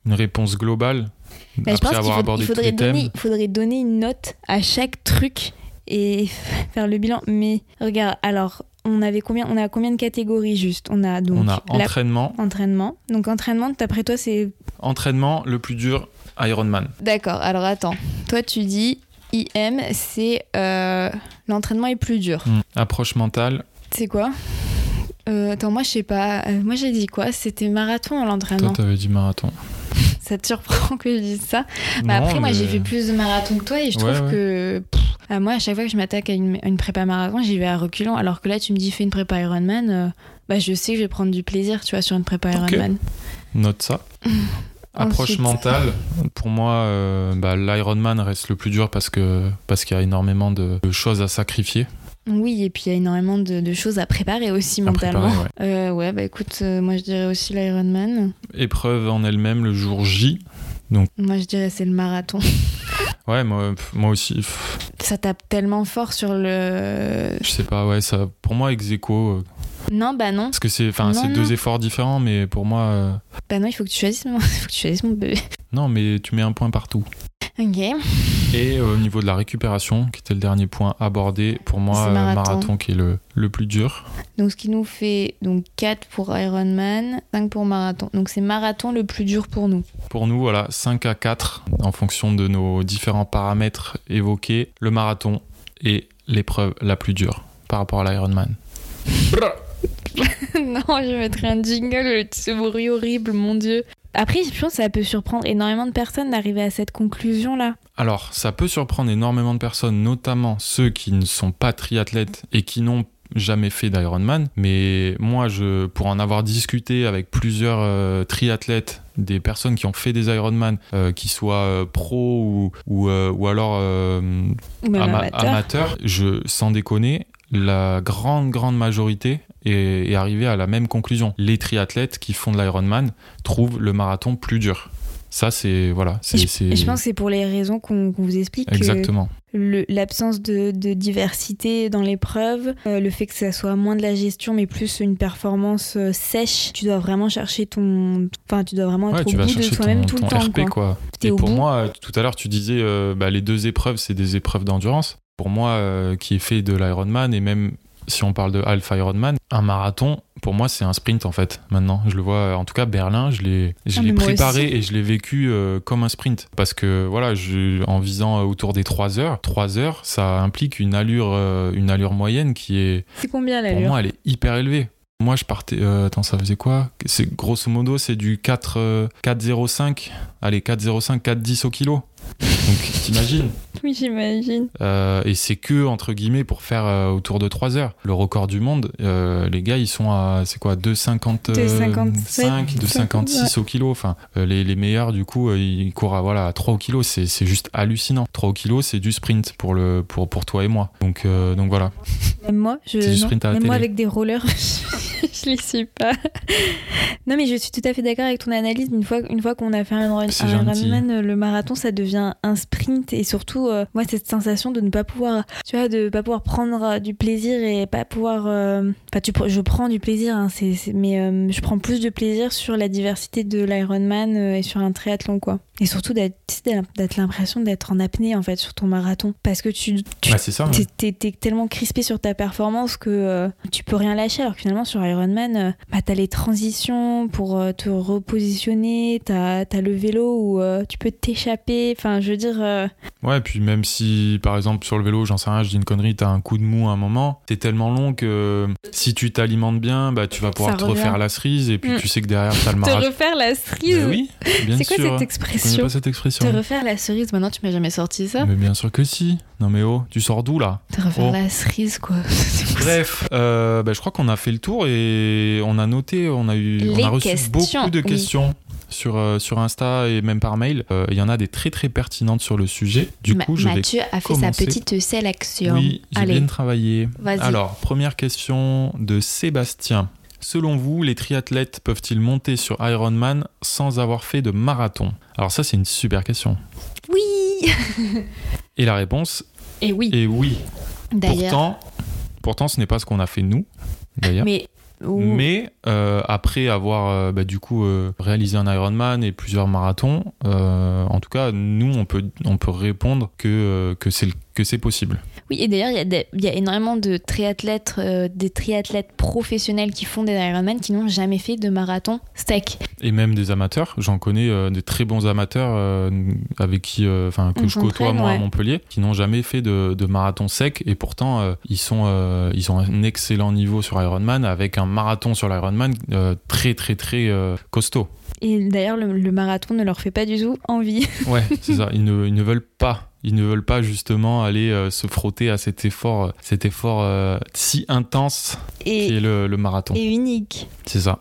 une réponse globale je après pense avoir abordé tous les thèmes il faudrait donner une note à chaque truc et faire le bilan. Mais regarde, alors on avait combien On a combien de catégories juste? On a donc On a la- entraînement, entraînement. Donc entraînement, d'après toi, c'est entraînement le plus dur, Ironman. d'accord. Alors attends, toi tu dis IM, c'est euh, l'entraînement est plus dur. Hmm. Approche mentale, C'est quoi? Euh, Attends, moi je sais pas. Euh, moi j'ai dit quoi? C'était marathon toi l'entraînement. t'avais dit marathon. Ça te surprend que je dise ça Non, après, moi, mais- j'ai fait plus de marathon que toi et je Ouais, trouve ouais. que pff, moi, à chaque fois que je m'attaque à une, prépa marathon, j'y vais à reculons. Alors que là, tu me dis fais une prépa Ironman, euh, bah, je sais que je vais prendre du plaisir, tu vois, sur une prépa. Ironman. Note ça. Approche Ensuite. mentale, pour moi, euh, bah, l'Ironman reste le plus dur parce que parce qu'il y a énormément de, de choses à sacrifier. Oui, et puis il y a énormément de, de choses à préparer aussi À mentalement. préparer, ouais. Euh, ouais, bah écoute, euh, moi je dirais aussi l'Ironman. Épreuve en elle-même le jour J. Moi, je dirais c'est le marathon. Ouais, moi, moi aussi. Ça tape tellement fort sur le. je sais pas, ouais, ça, pour moi, ex aequo, euh, Non, bah non. parce que c'est, deux efforts différents, mais pour moi, Bah non, il faut que tu choisisses mon, faut que tu choisisses mon bébé. non, mais tu mets un point partout. Ok. Et euh, au niveau de la récupération, qui était le dernier point abordé, pour moi, euh, marathon. marathon qui est le, le plus dur. Donc, ce qui nous fait donc 4 pour Ironman, 5 pour marathon. Donc, c'est marathon le plus dur pour nous. Pour nous, voilà, 5 à 4, en fonction de nos différents paramètres évoqués, le marathon est l'épreuve la plus dure par rapport à l'Ironman. non, je mettrais un jingle, ce bruit horrible, mon dieu. Après, je pense que ça peut surprendre énormément de personnes d'arriver à cette conclusion-là. Alors, ça peut surprendre énormément de personnes, notamment ceux qui ne sont pas triathlètes et qui n'ont jamais fait d'Ironman. Mais moi, je, pour en avoir discuté avec plusieurs euh, triathlètes, des personnes qui ont fait des Ironman, euh, qui soient euh, pro ou, ou, euh, ou alors euh, Ou même ama- amateur. amateur, je, sans déconner, la grande, grande majorité est, est arrivée à la même conclusion. Les triathlètes qui font de l'Ironman trouvent le marathon plus dur. Ça, c'est. Voilà. Et C'est, je, pense que c'est pour les raisons qu'on vous explique. que Exactement. L'absence de, de diversité dans l'épreuve, euh, le fait que ça soit moins de la gestion mais plus une performance euh, sèche, tu dois vraiment chercher ton. Enfin, tu dois vraiment Ouais, être tu au bout de toi-même ton, tout le ton temps. RP, quoi. quoi. Et pour bout. moi, euh, tout à l'heure, tu disais euh, bah, les deux épreuves, c'est des épreuves d'endurance. Pour moi, euh, qui est fait de l'Ironman, et même si on parle de Alpha Ironman, un marathon, pour moi, c'est un sprint en fait. Maintenant, je le vois, en tout cas, Berlin, je l'ai, je Ah, l'ai préparé et je l'ai vécu euh, comme un sprint. Parce que voilà, je, en visant euh, autour des 3 heures, 3 heures, ça implique une allure, euh, une allure moyenne qui est, C'est combien pour l'allure moi, elle est hyper élevée. Moi, je partais. euh, attends, ça faisait quoi? C'est grosso modo, c'est du 4 euh, 4,05. Allez, 4,05, 4,10 au kilo. Donc, t'imagines Oui, j'imagine. Euh, Et c'est que, entre guillemets, pour faire euh, autour de 3 heures. Le record du monde, euh, les gars, ils sont à, c'est quoi, 2,55, 2,57, 2,56 au kilo. Enfin, les, les meilleurs, du coup, ils courent à, voilà, à 3 au kilo. C'est c'est juste hallucinant. 3 au kilo, c'est du sprint pour, le, pour, pour toi et moi. Donc, donc voilà. Même moi, je, C'est du non, sprint à la même moi avec des rollers, je les suis pas. non, mais je suis tout à fait d'accord avec ton analyse. Une fois, une fois qu'on a fait un, un. Ironman, le marathon, ça devient un sprint et surtout, euh, moi, cette sensation de ne pas pouvoir, tu vois, de pas pouvoir prendre euh, du plaisir et pas pouvoir. euh, Enfin, tu, je prends du plaisir, hein, c'est, mais je prends plus de plaisir sur la diversité de l'Ironman et sur un triathlon, quoi. Et surtout d'être, l'impression d'être en apnée en fait sur ton marathon, parce que tu, tu ça. ouais. T'es tellement crispé sur ta performance que euh, tu peux rien lâcher. Alors que finalement, sur Ironman, euh, bah, t'as les transitions pour euh, te repositionner, t'as as le vélo où tu peux t'échapper. Enfin, je veux dire, euh, Ouais, puis même si, par exemple, sur le vélo, j'en sais rien, je dis une connerie, t'as un coup de mou à un moment, c'est tellement long que si tu t'alimentes bien, bah, tu vas pouvoir Ça te revient. refaire la cerise et puis Mm. tu sais que derrière, t'as le te marathon. refaire la cerise. Bah oui, bien C'est quoi sûr. cette expression pas cette Te expression refaire la cerise. Maintenant, tu m'as jamais sorti ça. Mais bien sûr que si. Non mais oh, tu sors d'où là Te refaire Oh. la cerise, quoi. Bref, euh, bah, je crois qu'on a fait le tour et on a noté, on a eu, on Les a reçu questions, beaucoup de oui. Sur, euh, sur Insta et même par mail, Euh, il y en a des très très pertinentes sur le sujet. Du Ma- coup, je vais Mathieu a fait commencer. sa petite sélection. Oui, j'ai Allez, bien travaillé. vas-y. Alors, première question de Sébastien. Selon vous, les triathlètes peuvent-ils monter sur Ironman sans avoir fait de marathon? Alors ça, c'est une super question. Oui Et la réponse Et oui, est oui. d'ailleurs. Pourtant, pourtant, ce n'est pas ce qu'on a fait nous, d'ailleurs. Mais. Mais euh, après avoir euh, bah, du coup euh, réalisé un Ironman et plusieurs marathons, en tout cas, nous, on peut, on peut répondre que c'est possible. Oui, et d'ailleurs, il y, a y énormément de triathlètes, euh, des triathlètes professionnels qui font des Ironman qui n'ont jamais fait de marathon steak. et même des amateurs. J'en connais euh, des très bons amateurs euh, avec qui, enfin, que On je côtoie moi à. Montpellier, qui n'ont jamais fait de, de marathon sec et pourtant ils sont, ils ont un excellent niveau sur Ironman avec un marathon sur l'Ironman très très très costaud. Et d'ailleurs, le, le marathon ne leur fait pas du tout envie. Ouais, c'est ça. Ils ne, ils ne veulent pas. Ils ne veulent pas justement aller euh, se frotter à cet effort, cet effort euh, si intense qui Et, est le, le marathon. et unique. C'est ça.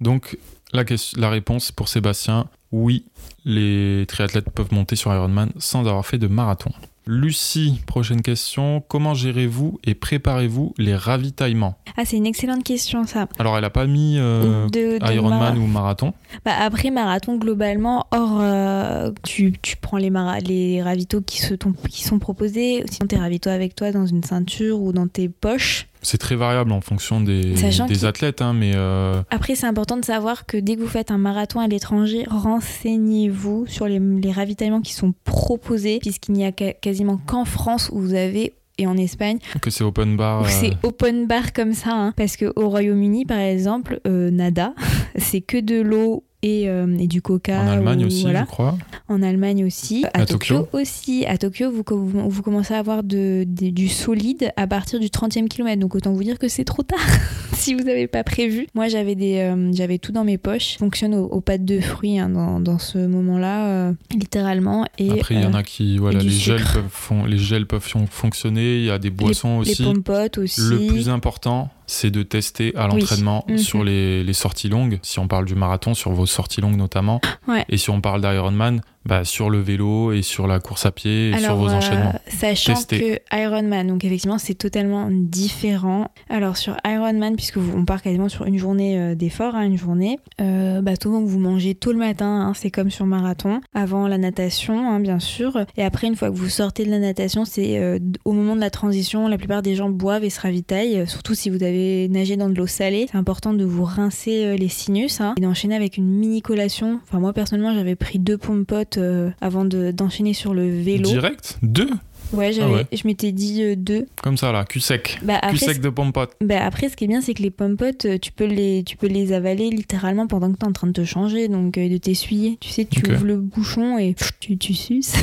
Donc, la, question- la réponse pour Sébastien, oui, les triathlètes peuvent monter sur Ironman sans avoir fait de marathon. Lucie, prochaine question. Comment gérez-vous et préparez-vous les ravitaillements? Ah, c'est une excellente question, ça. Alors, elle a pas mis euh, Ironman ma- ou marathon. Bah, après marathon, globalement, or, euh, tu, tu prends les, mara- les ravitaux qui, se qui sont proposés. Sinon, tes ravitaux avec toi dans une ceinture ou dans tes poches. C'est très variable en fonction des, des athlètes, hein, mais euh, Après, c'est important de savoir que dès que vous faites un marathon à l'étranger, renseignez-vous sur les, les ravitaillements qui sont proposés, puisqu'il n'y a quasiment qu'en France où vous avez et en Espagne que c'est open bar. euh, c'est open bar comme ça. hein. Parce qu'au Royaume-Uni, par exemple, euh, nada, c'est que de l'eau et, euh, et du coca. en Allemagne ou- aussi, voilà. je crois. En Allemagne aussi. À, À Tokyo, Tokyo aussi. À Tokyo, vous, vous, vous commencez à avoir de, de- du solide à partir du 30e kilomètre. Donc autant vous dire que c'est trop tard si vous n'avez pas prévu. Moi, j'avais des, euh, j'avais tout dans mes poches. Fonctionne aux, aux pâtes de fruits hein, dans, dans ce moment-là, euh, littéralement. Et, Après, il y en a qui, voilà, les gels, peuvent, fon- les gels peuvent fon- fonctionner. Il y a des boissons les aussi. pompotes aussi. Le plus important, c'est de tester à Oui. l'entraînement Mhm. sur les, les sorties longues. Si on parle du marathon, sur vos sorties longues notamment. Ouais. Et si on parle d'Ironman, bah, sur le vélo et sur la course à pied et sur vos euh, enchaînements. sachant Tester. que Ironman, donc effectivement, c'est totalement différent. Alors sur Ironman, puisque vous, on part quasiment sur une journée euh, d'effort, hein, une journée, euh, bah, souvent vous mangez tôt le matin, hein, c'est comme sur marathon, avant la natation, hein, bien sûr, et après une fois que vous sortez de la natation, c'est euh, au moment de la transition, la plupart des gens boivent et se ravitaillent, euh, surtout si vous avez nagé dans de l'eau salée. C'est important de vous rincer euh, les sinus hein, et d'enchaîner avec une mini collation. Enfin moi personnellement, j'avais pris deux pommes potes euh, avant de- d'enchaîner sur le vélo. Direct Deux Ouais, Ah ouais. je m'étais dit euh, deux. Comme ça, là, cul sec. Bah Cul sec de pompote. c- bah après, ce qui est bien, c'est que les pompotes, euh, tu peux les, tu peux les avaler littéralement pendant que t'es en train de te changer, donc euh, de t'essuyer. Tu sais, tu ouvres le bouchon et tu, tu suces.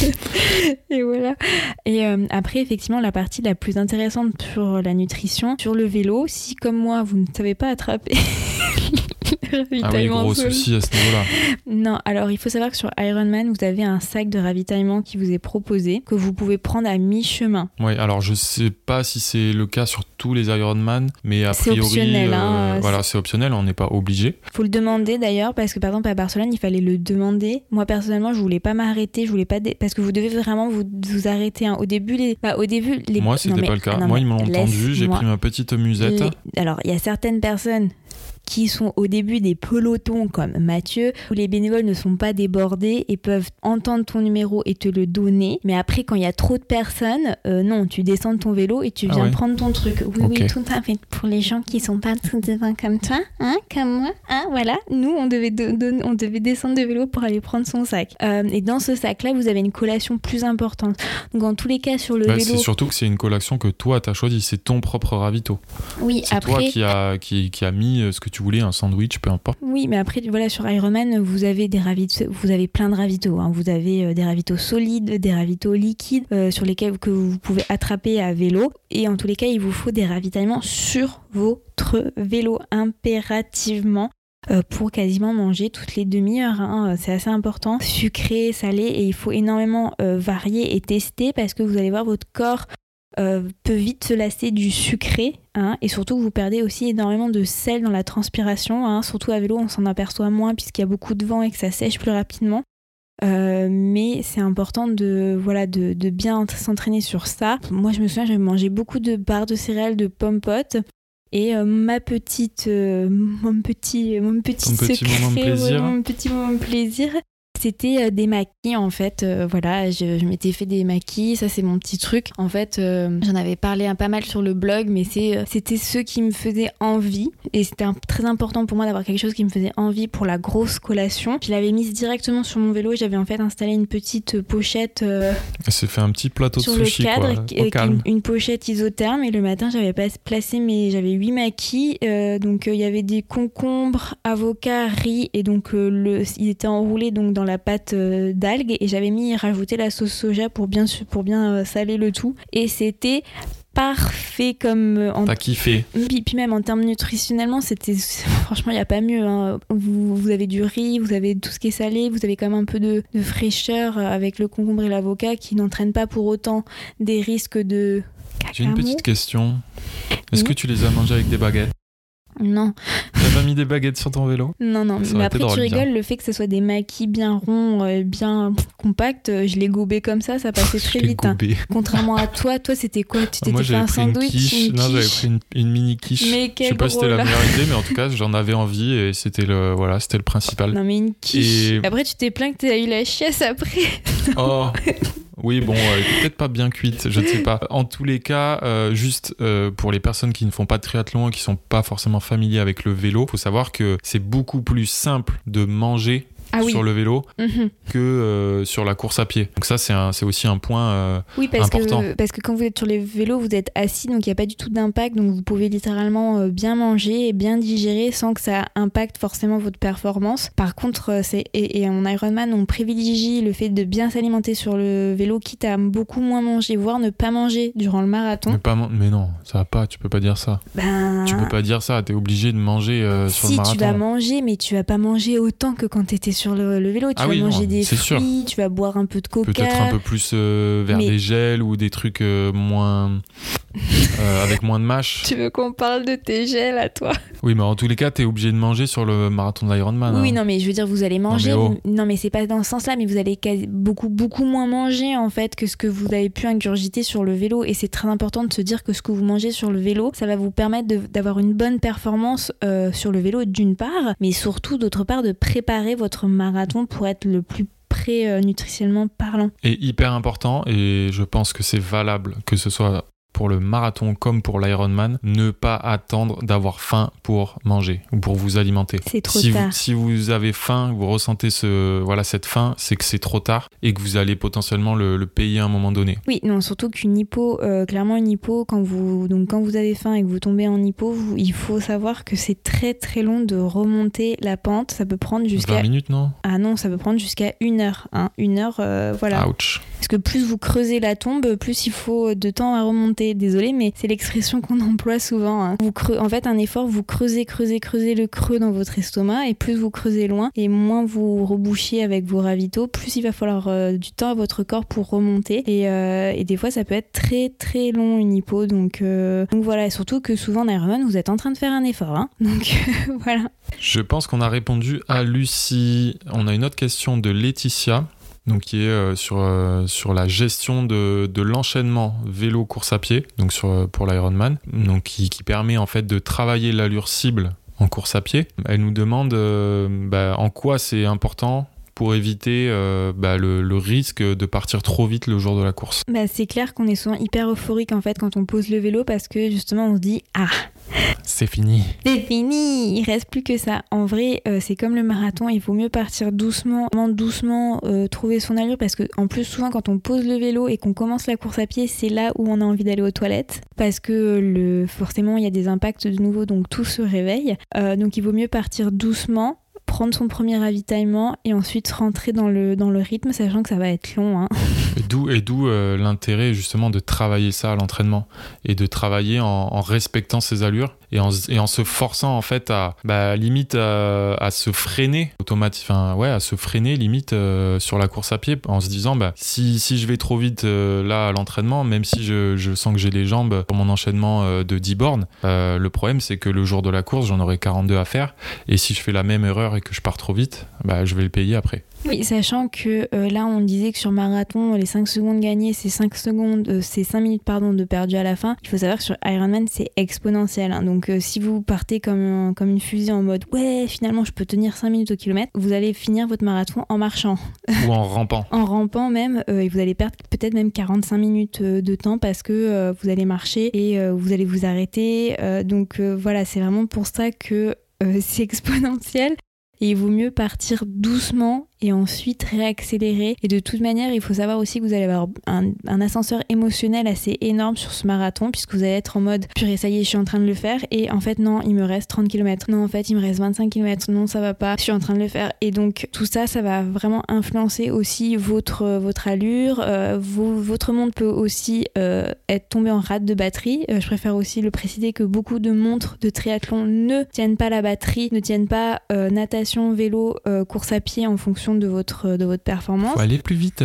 et voilà. Et euh, après, effectivement, la partie la plus intéressante sur la nutrition, sur le vélo, si comme moi, vous ne savez pas attraper. Ah oui, gros souci à ce niveau-là. Non, alors il faut savoir que sur Ironman, vous avez un sac de ravitaillement qui vous est proposé, que vous pouvez prendre à mi-chemin. Ouais, alors je sais pas si c'est le cas sur tous les Ironman, mais a C'est priori, optionnel, hein, euh, voilà, c'est optionnel, on n'est pas obligé. Faut le demander d'ailleurs parce que par exemple à Barcelone il fallait le demander. Moi personnellement je voulais pas m'arrêter, je voulais pas dé- parce que vous devez vraiment vous, vous arrêter. hein. Au début les, bah, au début les. Moi, c'était mais- pas le cas. non, Moi, ils m'ont entendu, j'ai pris ma petite musette. Les- Alors il y a certaines personnes qui sont au début des pelotons comme Mathieu, où les bénévoles ne sont pas débordés et peuvent entendre ton numéro et te le donner. Mais après, quand il y a trop de personnes, euh, non, tu descends de ton vélo et tu Ah viens ouais. prendre ton truc. Oui, oui, tout à fait. Pour les gens qui sont pas tout devant comme toi, hein, comme moi, hein, voilà, nous, on devait, de- on devait descendre de vélo pour aller prendre son sac. Euh, et dans ce sac-là, vous avez une collation plus importante. Donc, en tous les cas, sur le Bah, vélo, c'est surtout que c'est une collation que toi, t'as choisi. C'est ton propre ravito. oui, C'est toi après. qui a, qui, qui a mis euh, ce que tu voulais, un sandwich, peu importe. Oui, mais après, voilà, sur Ironman, vous avez des ravitaux, vous avez plein de ravitaux. hein. Vous avez euh, des ravitaux solides, des ravitaux liquides, euh, sur lesquels que vous pouvez attraper à vélo. Et en tous les cas, il vous faut des ravitaillements sur votre vélo impérativement. euh, pour quasiment manger toutes les demi-heures. hein. C'est assez important. Sucré, salé, et il faut énormément varier et tester parce que vous allez voir votre corps euh, peut vite se lasser du sucré hein, et surtout vous perdez aussi énormément de sel dans la transpiration hein. surtout à vélo on s'en aperçoit moins puisqu'il y a beaucoup de vent et que ça sèche plus rapidement Euh, mais c'est important de voilà de, de bien s'entraîner sur ça moi je me souviens j'avais mangé beaucoup de barres de céréales de pommes potes et euh, ma petite euh, mon petit mon petit Ton petit secret moment de ouais, plaisir. mon petit moment de plaisir c'était euh, des maquis en fait. Euh, voilà, je, je m'étais fait des maquis, ça c'est mon petit truc. En fait, euh, j'en avais parlé un pas mal sur le blog, mais c'est c'était ceux qui me faisaient envie et c'était très important pour moi d'avoir quelque chose qui me faisait envie pour la grosse collation. Je l'avais mise directement sur mon vélo. J'avais en fait installé une petite pochette euh, Elle s'est fait un petit plateau sur de le sushi, cadre quoi. qui- Au calme. une, une pochette isotherme et le matin j'avais pas placé mes j'avais huit maquis euh, donc euh, il y avait des concombres avocats riz et donc le il était enroulé donc dans la pâte euh, d'algues et j'avais mis rajouté la sauce soja pour bien pour bien euh, saler le tout et c'était parfait comme euh, en T'as kiffé. puis, puis même en termes nutritionnellement, c'était franchement il n'y a pas mieux. hein. Vous, vous avez du riz, vous avez tout ce qui est salé, vous avez quand même un peu de, de fraîcheur avec le concombre et l'avocat qui n'entraînent pas pour autant des risques de J'ai une petite question. Est-ce Oui. que tu les as mangés avec des baguettes? Non. T'as pas mis des baguettes sur ton vélo Non, non. Ça Mais après, tu bien. rigoles, le fait que ce soit des maquis bien ronds, euh, bien compacts, euh, je l'ai gobé comme ça, ça passait très vite. hein. Contrairement à toi, toi, c'était quoi? Tu t'étais fait un pris une sandwich quiche. une Non, j'avais quiche? pris une, une mini quiche. Mais Je sais pas si c'était la meilleure idée, mais en tout cas, j'en avais envie et c'était le, voilà, c'était le principal. Non, mais une quiche. Et- Après, tu t'es plaint que t'as eu la chiasse après. Oh oui, bon, elle était peut-être pas bien cuite, je ne sais pas. En tous les cas, euh, juste euh, pour les personnes qui ne font pas de triathlon et qui sont pas forcément familiers avec le vélo, faut savoir que c'est beaucoup plus simple de manger Ah oui. sur le vélo Mhm. que euh, sur la course à pied. Donc ça, c'est aussi un point. euh, Oui, parce Important. que, parce que quand vous êtes sur les vélos, vous êtes assis, donc il n'y a pas du tout d'impact, donc vous pouvez littéralement euh, bien manger et bien digérer sans que ça impacte forcément votre performance. Par contre, euh, c'est et, et en Ironman, on privilégie le fait de bien s'alimenter sur le vélo, quitte à beaucoup moins manger, voire ne pas manger durant le marathon. mais, pas mais non, ça va pas, tu peux pas dire ça. Ben, Tu peux pas dire ça, t'es obligé de manger euh, sur si le marathon. tu vas manger, mais tu vas pas manger autant que quand tu étais sur le, le vélo. Tu Ah vas oui, manger des sûr. fruits, tu vas boire un peu de coca. Peut-être un peu plus euh, vers Mais- des gels ou des trucs euh, moins. Euh, avec moins de mâche. Tu veux qu'on parle de tes gels à toi? Oui, mais en tous les cas, t'es obligé de manger sur le marathon de l'Ironman. Oui, hein. non, mais je veux dire, vous allez manger. mais oh. Non, mais c'est pas dans ce sens-là, mais vous allez beaucoup, beaucoup moins manger en fait que ce que vous avez pu ingurgiter sur le vélo. Et c'est très important de se dire que ce que vous mangez sur le vélo, ça va vous permettre d'avoir une bonne performance euh, sur le vélo d'une part, mais surtout d'autre part de préparer votre marathon pour être le plus prêt euh, nutritionnellement parlant. Et hyper important, et je pense que c'est valable, que ce soit pour le marathon comme pour l'Ironman, ne pas attendre d'avoir faim pour manger ou pour vous alimenter. C'est trop si tard. Vous, si vous avez faim, vous ressentez ce, voilà, cette faim, c'est que c'est trop tard et que vous allez potentiellement le, le payer à un moment donné. Oui, non, surtout qu'une hypo, euh, clairement une hypo, quand vous, donc quand vous avez faim et que vous tombez en hypo, vous- il faut savoir que c'est très très long de remonter la pente. Ça peut prendre 20 jusqu'à minutes, non? Ah non, ça peut prendre jusqu'à une heure. Hein. Une heure, euh, voilà. Ouch. Parce que plus vous creusez la tombe, plus il faut de temps à remonter. Désolé, mais c'est l'expression qu'on emploie souvent. hein. Vous creu- En fait, un effort, vous creusez, creusez, creusez le creux dans votre estomac, et plus vous creusez loin, et moins vous rebouchez avec vos ravitaux, plus il va falloir euh, du temps à votre corps pour remonter. Et, euh, et des fois, ça peut être très très long une hypo. Donc, euh, donc voilà, et surtout que souvent en Ironman, vous êtes en train de faire un effort. hein. Donc voilà. Je pense qu'on a répondu à Lucie. On a une autre question de Laetitia. Donc, qui est euh, sur, euh, sur la gestion de, l'enchaînement vélo-course à pied, donc sur, euh, pour l'Ironman, qui, permet en fait de travailler l'allure cible en course à pied. Elle nous demande bah, en quoi c'est important pour éviter euh, bah, le, le risque de partir trop vite le jour de la course. Bah, c'est clair qu'on est souvent hyper euphorique en fait quand on pose le vélo parce que justement on se dit ah! C'est fini. c'est fini! Il reste plus que ça. En vrai euh, c'est comme le marathon. Il vaut mieux partir doucement doucement euh, trouver son allure parce que en plus souvent quand on pose le vélo et qu'on commence la course à pied c'est là où on a envie d'aller aux toilettes parce que le forcément il y a des impacts de nouveau donc tout se réveille. Euh, donc il vaut mieux partir doucement prendre son premier ravitaillement et ensuite rentrer dans le, dans le rythme sachant que ça va être long hein. D'où et d'où euh, l'intérêt justement de travailler ça à l'entraînement et de travailler en, en respectant ses allures et en, et en se forçant en fait à bah, limite à, se freiner automatiquement, enfin ouais, à se freiner limite euh, sur la course à pied en se disant bah si, si je vais trop vite euh, là à l'entraînement, même si je, je sens que j'ai les jambes pour mon enchaînement euh, de 10 bornes, euh, le problème c'est que le jour de la course j'en aurai 42 à faire et si je fais la même erreur et que je pars trop vite, bah je vais le payer après. Oui, sachant que euh, là, on disait que sur marathon, les 5 secondes gagnées, c'est 5 secondes, euh, c'est 5 minutes pardon, de perdu à la fin. Il faut savoir que sur Ironman, c'est exponentiel. hein. Donc, euh, si vous partez comme, un- comme une fusée en mode ouais, finalement, je peux tenir 5 minutes au kilomètre, vous allez finir votre marathon en marchant, Ou en rampant. en rampant même, euh, et vous allez perdre peut-être même 45 minutes euh, de temps parce que euh, vous allez marcher et euh, vous allez vous arrêter. Euh, donc, euh, voilà, c'est vraiment pour ça que euh, c'est exponentiel. Et il vaut mieux partir doucement et ensuite réaccélérer. Et de toute manière, il faut savoir aussi que vous allez avoir un, un ascenseur émotionnel assez énorme sur ce marathon, puisque vous allez être en mode purée, ça y est, je suis en train de le faire. Et en fait, non, il me reste 30 km. Non, en fait, il me reste 25 km. Non, ça va pas, je suis en train de le faire. Et donc, tout ça, ça va vraiment influencer aussi votre, votre allure. Euh, vos- votre montre peut aussi euh, être tombé en rate de batterie. Euh, je préfère aussi le préciser que beaucoup de montres de triathlon ne tiennent pas la batterie, ne tiennent pas euh, natation, vélo, euh, course à pied en fonction de votre, de votre performance. Faut aller plus vite.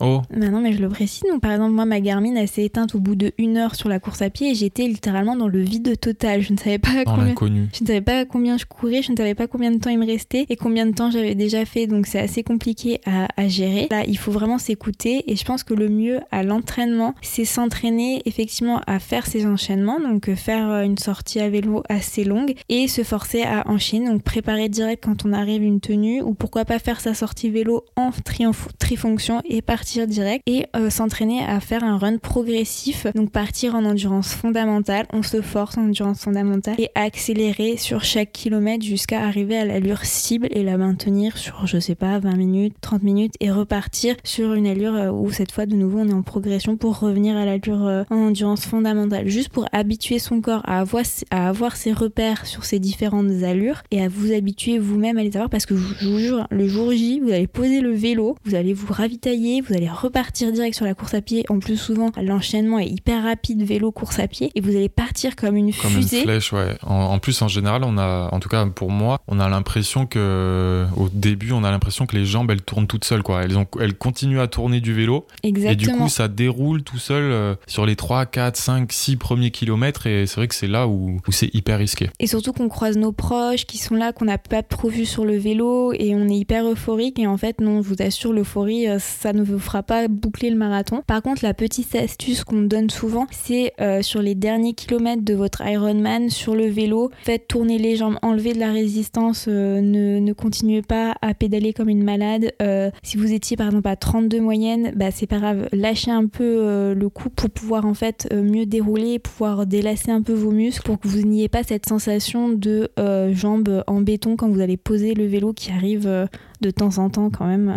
Oh. Bah non, mais je le précise. Donc, par exemple, moi, ma Garmin, elle s'est éteinte au bout de une heure sur la course à pied et j'étais littéralement dans le vide total. Je ne savais pas Dans combien. Je ne savais pas combien je courais, je ne savais pas combien de temps il me restait et combien de temps j'avais déjà fait, donc c'est assez compliqué à, à gérer. Là, il faut vraiment s'écouter et je pense que le mieux à l'entraînement, c'est s'entraîner effectivement à faire ces enchaînements, donc euh, faire euh, une sortie à vélo assez longue et se forcer à enchaîner, donc préparer direct quand on arrive une tenue ou pourquoi pas faire sa sortie vélo en triomphe- trifonction et partir direct et euh, s'entraîner à faire un run progressif, donc partir en endurance fondamentale, on se force en endurance fondamentale et accélérer sur chaque kilomètre jusqu'à arriver à l'allure cible et la maintenir sur je sais pas 20 minutes, 30 minutes et repartir sur une allure euh, où cette fois de nouveau on est en progression pour revenir à l'allure euh, en endurance fondamentale. Juste pour habituer son corps à avoir, à avoir ses repères sur ces différentes allures et à vous habituer vous-même à les avoir parce que je vous jure le jour J vous allez poser le vélo vous allez vous ravitailler vous allez repartir direct sur la course à pied en plus souvent l'enchaînement est hyper rapide vélo course à pied et vous allez partir comme une Comme fusée une flèche, ouais. En, en plus, en général, on a, en tout cas pour moi, on a l'impression que, au début, on a l'impression que les jambes, elles tournent toutes seules, quoi. Elles, ont, elles continuent à tourner du vélo. exactement Et du coup, ça déroule tout seul euh, sur les 3, 4, 5, 6 premiers kilomètres. Et c'est vrai que c'est là où, où c'est hyper risqué. Et surtout qu'on croise nos proches qui sont là, qu'on n'a pas trop vu sur le vélo et on est hyper euphorique. Et en fait, non, je vous assure, l'euphorie, euh, ça ne vous fera pas boucler le marathon. Par contre, la petite astuce qu'on donne souvent, c'est euh, sur les derniers kilomètres de votre Ironman, sur le vélo, faites tourner les jambes, enlevez de la résistance, euh, ne, ne continuez pas à pédaler comme une malade. Euh, si vous étiez par exemple à 32 moyenne, bah, c'est pas grave, lâchez un peu le coup pour pouvoir en fait mieux dérouler, pouvoir délasser un peu vos muscles pour que vous n'ayez pas cette sensation de jambes en béton quand vous allez poser le vélo qui arrive de temps en temps quand même.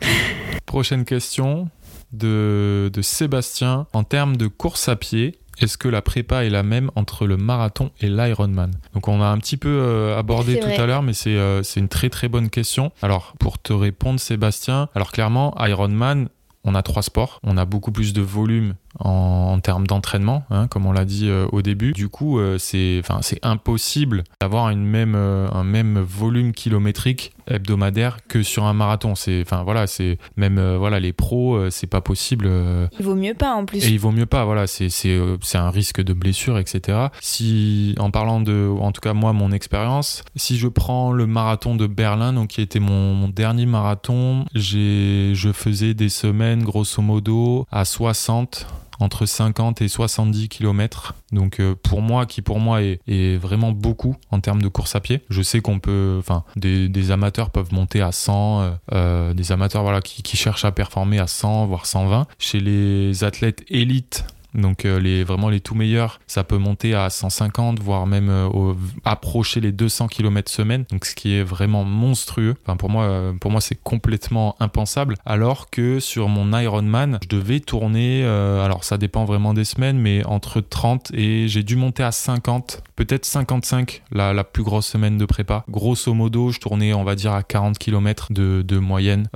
Prochaine question de, de Sébastien. En termes de course à pied, est-ce que la prépa est la même entre le marathon et l'Ironman? Donc on a un petit peu euh, abordé tout vrai. à l'heure, mais c'est euh, c'est une très très bonne question. Alors pour te répondre Sébastien, alors clairement Ironman, on a trois sports, on a beaucoup plus de volume en, en termes d'entraînement, hein, comme on l'a dit euh, au début. Du coup, euh, c'est impossible d'avoir même, euh, un même volume kilométrique hebdomadaire que sur un marathon. C'est enfin voilà, c'est même euh, voilà les pros, euh, c'est pas possible. euh, Il vaut mieux pas en plus. et il vaut mieux pas, voilà, c'est c'est un risque de blessure, etc. Si, en parlant de, en tout cas moi, mon expérience, si je prends le marathon de Berlin, donc qui était mon, mon dernier marathon, j'ai, je faisais des semaines grosso modo à 60 entre 50 et 70 km. Donc euh, pour moi, qui pour moi est, vraiment beaucoup en termes de course à pied. Je sais qu'on peut, enfin, des, des amateurs peuvent monter à 100, euh, euh, des amateurs voilà qui, qui cherchent à performer à 100 voire 120. Chez les athlètes élites. Donc euh, les vraiment les tout meilleurs, ça peut monter à 150 voire même euh, approcher les 200 km semaine. Donc ce qui est vraiment monstrueux. Enfin pour moi euh, pour moi c'est complètement impensable alors que sur mon Ironman, je devais tourner alors ça dépend vraiment des semaines mais entre 30 et j'ai dû monter à 50, peut-être 55 la, la plus grosse semaine de prépa. Grosso modo, je tournais on va dire à 40 km de, moyenne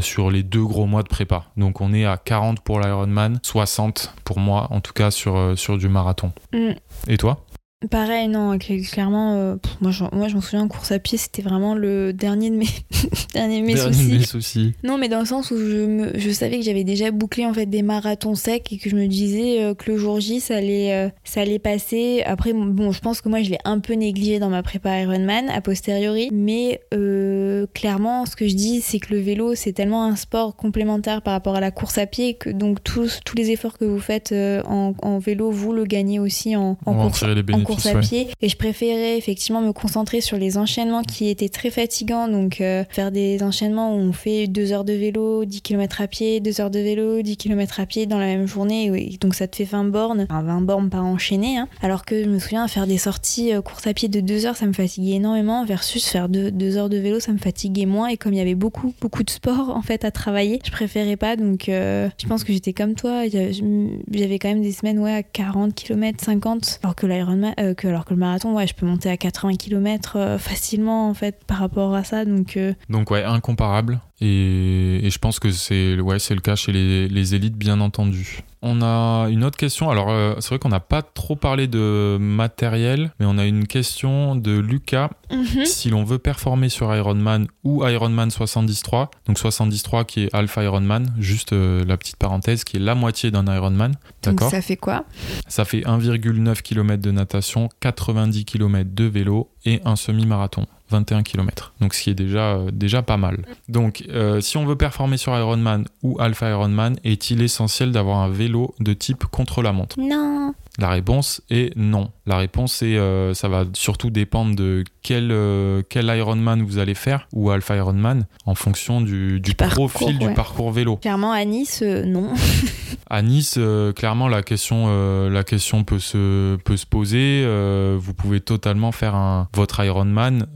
sur les deux gros mois de prépa. Donc on est à 40 pour l'Ironman, 60 pour moi en tout cas sur, euh, sur du marathon. Mm. Et toi? Pareil, non, cl- clairement, euh, pff, moi, je, moi je m'en souviens en course à pied, c'était vraiment le dernier de mes, dernier de mes Dernier soucis. de mes soucis. Non, mais dans le sens où je, me, je savais que j'avais déjà bouclé en fait des marathons secs et que je me disais euh, que le jour J ça allait, euh, ça allait passer. Après, bon, je pense que moi je l'ai un peu négligé dans ma prépa Ironman a posteriori, mais clairement, ce que je dis, c'est que le vélo c'est tellement un sport complémentaire par rapport à la course à pied que donc tous, tous les efforts que vous faites en, en vélo, vous le gagnez aussi en, en On course les bénéfices. Course à ouais. pied. Et je préférais effectivement me concentrer sur les enchaînements qui étaient très fatigants. Donc euh, faire des enchaînements où on fait 2 heures de vélo 10 km à pied 2 heures de vélo 10 km à pied dans la même journée. Oui. donc ça te fait 20 bornes. Enfin 20 bornes par enchaîné hein. alors que je me souviens faire des sorties euh, course à pied de 2 heures ça me fatiguait énormément versus faire 2 heures de vélo ça me fatiguait moins. Et comme il y avait beaucoup beaucoup de sport en fait à travailler je préférais pas. Donc euh, je pense que j'étais comme toi. J'avais quand même des semaines ouais à 40 km 50 alors que l'Ironman euh, que alors que le marathon ouais je peux monter à 80 km facilement en fait par rapport à ça donc euh, Donc ouais, incomparable. Et, et je pense que c'est ouais, le cas chez les, les élites, bien entendu. On a une autre question. Alors, euh, c'est vrai qu'on n'a pas trop parlé de matériel, mais on a une question de Lucas. Mhm. Si l'on veut performer sur Ironman ou Ironman 73, donc 73 qui est Alpha Ironman, juste euh, la petite parenthèse, qui est la moitié d'un Ironman, Donc d'accord? ça fait quoi? Ça fait 1,9 km de natation, 90 km de vélo et un semi-marathon. 21 km. Donc ce qui est déjà, euh, déjà pas mal. Donc euh, si on veut performer sur Ironman ou Alpha Ironman, est-il essentiel d'avoir un vélo de type contre-la-montre? Non. La réponse est non. La réponse est euh, ça va surtout dépendre de quel, euh, quel Ironman vous allez faire ou Alpha Ironman en fonction du, du Du parcours, profil du parcours vélo. Clairement, à Nice, euh, non. À Nice, clairement, la question, la question peut se, peut se poser. Vous pouvez totalement faire un, votre Ironman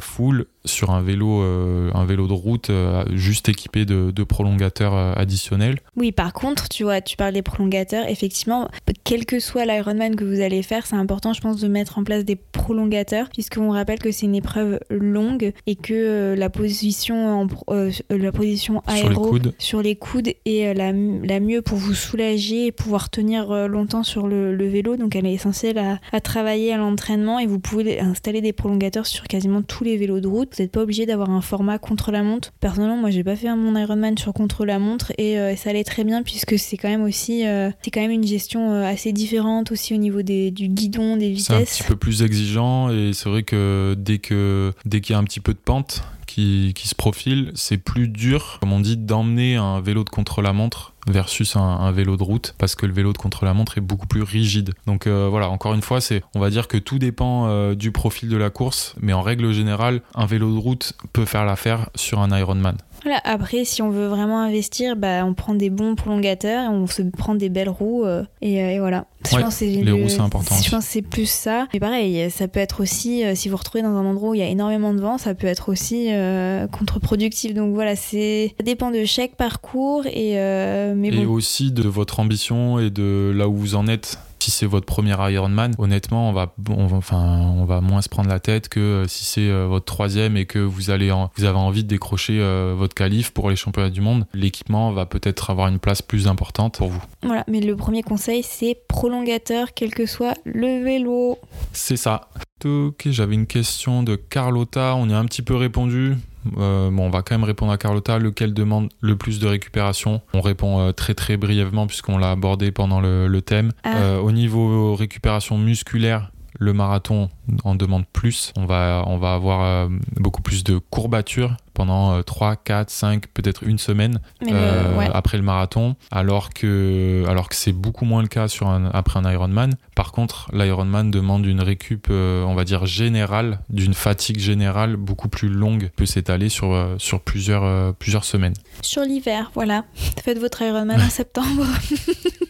full sur un vélo, euh, un vélo de route euh, juste équipé de, de prolongateurs euh, additionnels. Oui, par contre, tu vois, tu parles des prolongateurs. Effectivement, quel que soit l'Ironman que vous allez faire, c'est important, je pense, de mettre en place des prolongateurs, puisqu'on rappelle que c'est une épreuve longue et que la position, en pro- la position Sur les aéro coudes. sur les coudes est la, la mieux pour vous soulager et pouvoir tenir longtemps sur le, le vélo. Donc, elle est essentielle à, à travailler à l'entraînement et vous pouvez installer des prolongateurs sur quasiment tous les vélos de route. Vous n'êtes pas obligé d'avoir un format contre la montre. Personnellement, moi, j'ai pas fait mon Ironman sur contre la montre et euh, ça allait très bien puisque c'est quand même aussi, euh, c'est quand même une gestion euh, assez différente aussi au niveau des, du guidon, des C'est un vitesses. petit peu plus exigeant et c'est vrai que dès que dès qu'il y a un petit peu de pente qui, qui se profile, c'est plus dur, comme on dit, d'emmener un vélo de contre-la-montre versus un, vélo de route parce que le vélo de contre-la-montre est beaucoup plus rigide. Donc euh, voilà, encore une fois, c'est on va dire que tout dépend euh, du profil de la course, mais en règle générale, un vélo de route peut faire l'affaire sur un Ironman. Voilà, après, si on veut vraiment investir, bah, on prend des bons prolongateurs et on se prend des belles roues euh, et, euh, et voilà. Je Ouais, pense que les le- roues, c'est important Je pense c'est plus ça. Mais pareil, ça peut être aussi, euh, si vous vous retrouvez dans un endroit où il y a énormément de vent, ça peut être aussi euh, contre-productif. Donc voilà, c'est ça dépend de chaque parcours et euh, mais Et bon. aussi de votre ambition et de là où vous en êtes. Si c'est votre premier Ironman, honnêtement, on va, on va- enfin, on va moins se prendre la tête que euh, si c'est euh, votre troisième et que vous allez, en- vous avez envie de décrocher euh, votre qualif pour les championnats du monde. L'équipement va peut-être avoir une place plus importante pour vous. Voilà, mais le premier conseil, c'est prolongateur, quel que soit le vélo. C'est ça. Ok, j'avais une question de Carlotta. On y a un petit peu répondu. Euh, bon, on va quand même répondre à Carlotta. Lequel demande le plus de récupération? On répond euh, très très brièvement puisqu'on l'a abordé pendant le, le thème. Ah. Euh, au niveau récupération musculaire, le marathon en demande plus. On va, on va avoir euh, beaucoup plus de courbatures pendant euh, 3, 4, 5, peut-être une semaine euh, ouais. après le marathon, alors que, alors que c'est beaucoup moins le cas sur un, après un Ironman. Par contre, l'Ironman demande une récup, euh, on va dire, générale, d'une fatigue générale beaucoup plus longue, peut s'étaler sur, euh, sur plusieurs, plusieurs semaines. Sur l'hiver, voilà. Faites votre Ironman en septembre.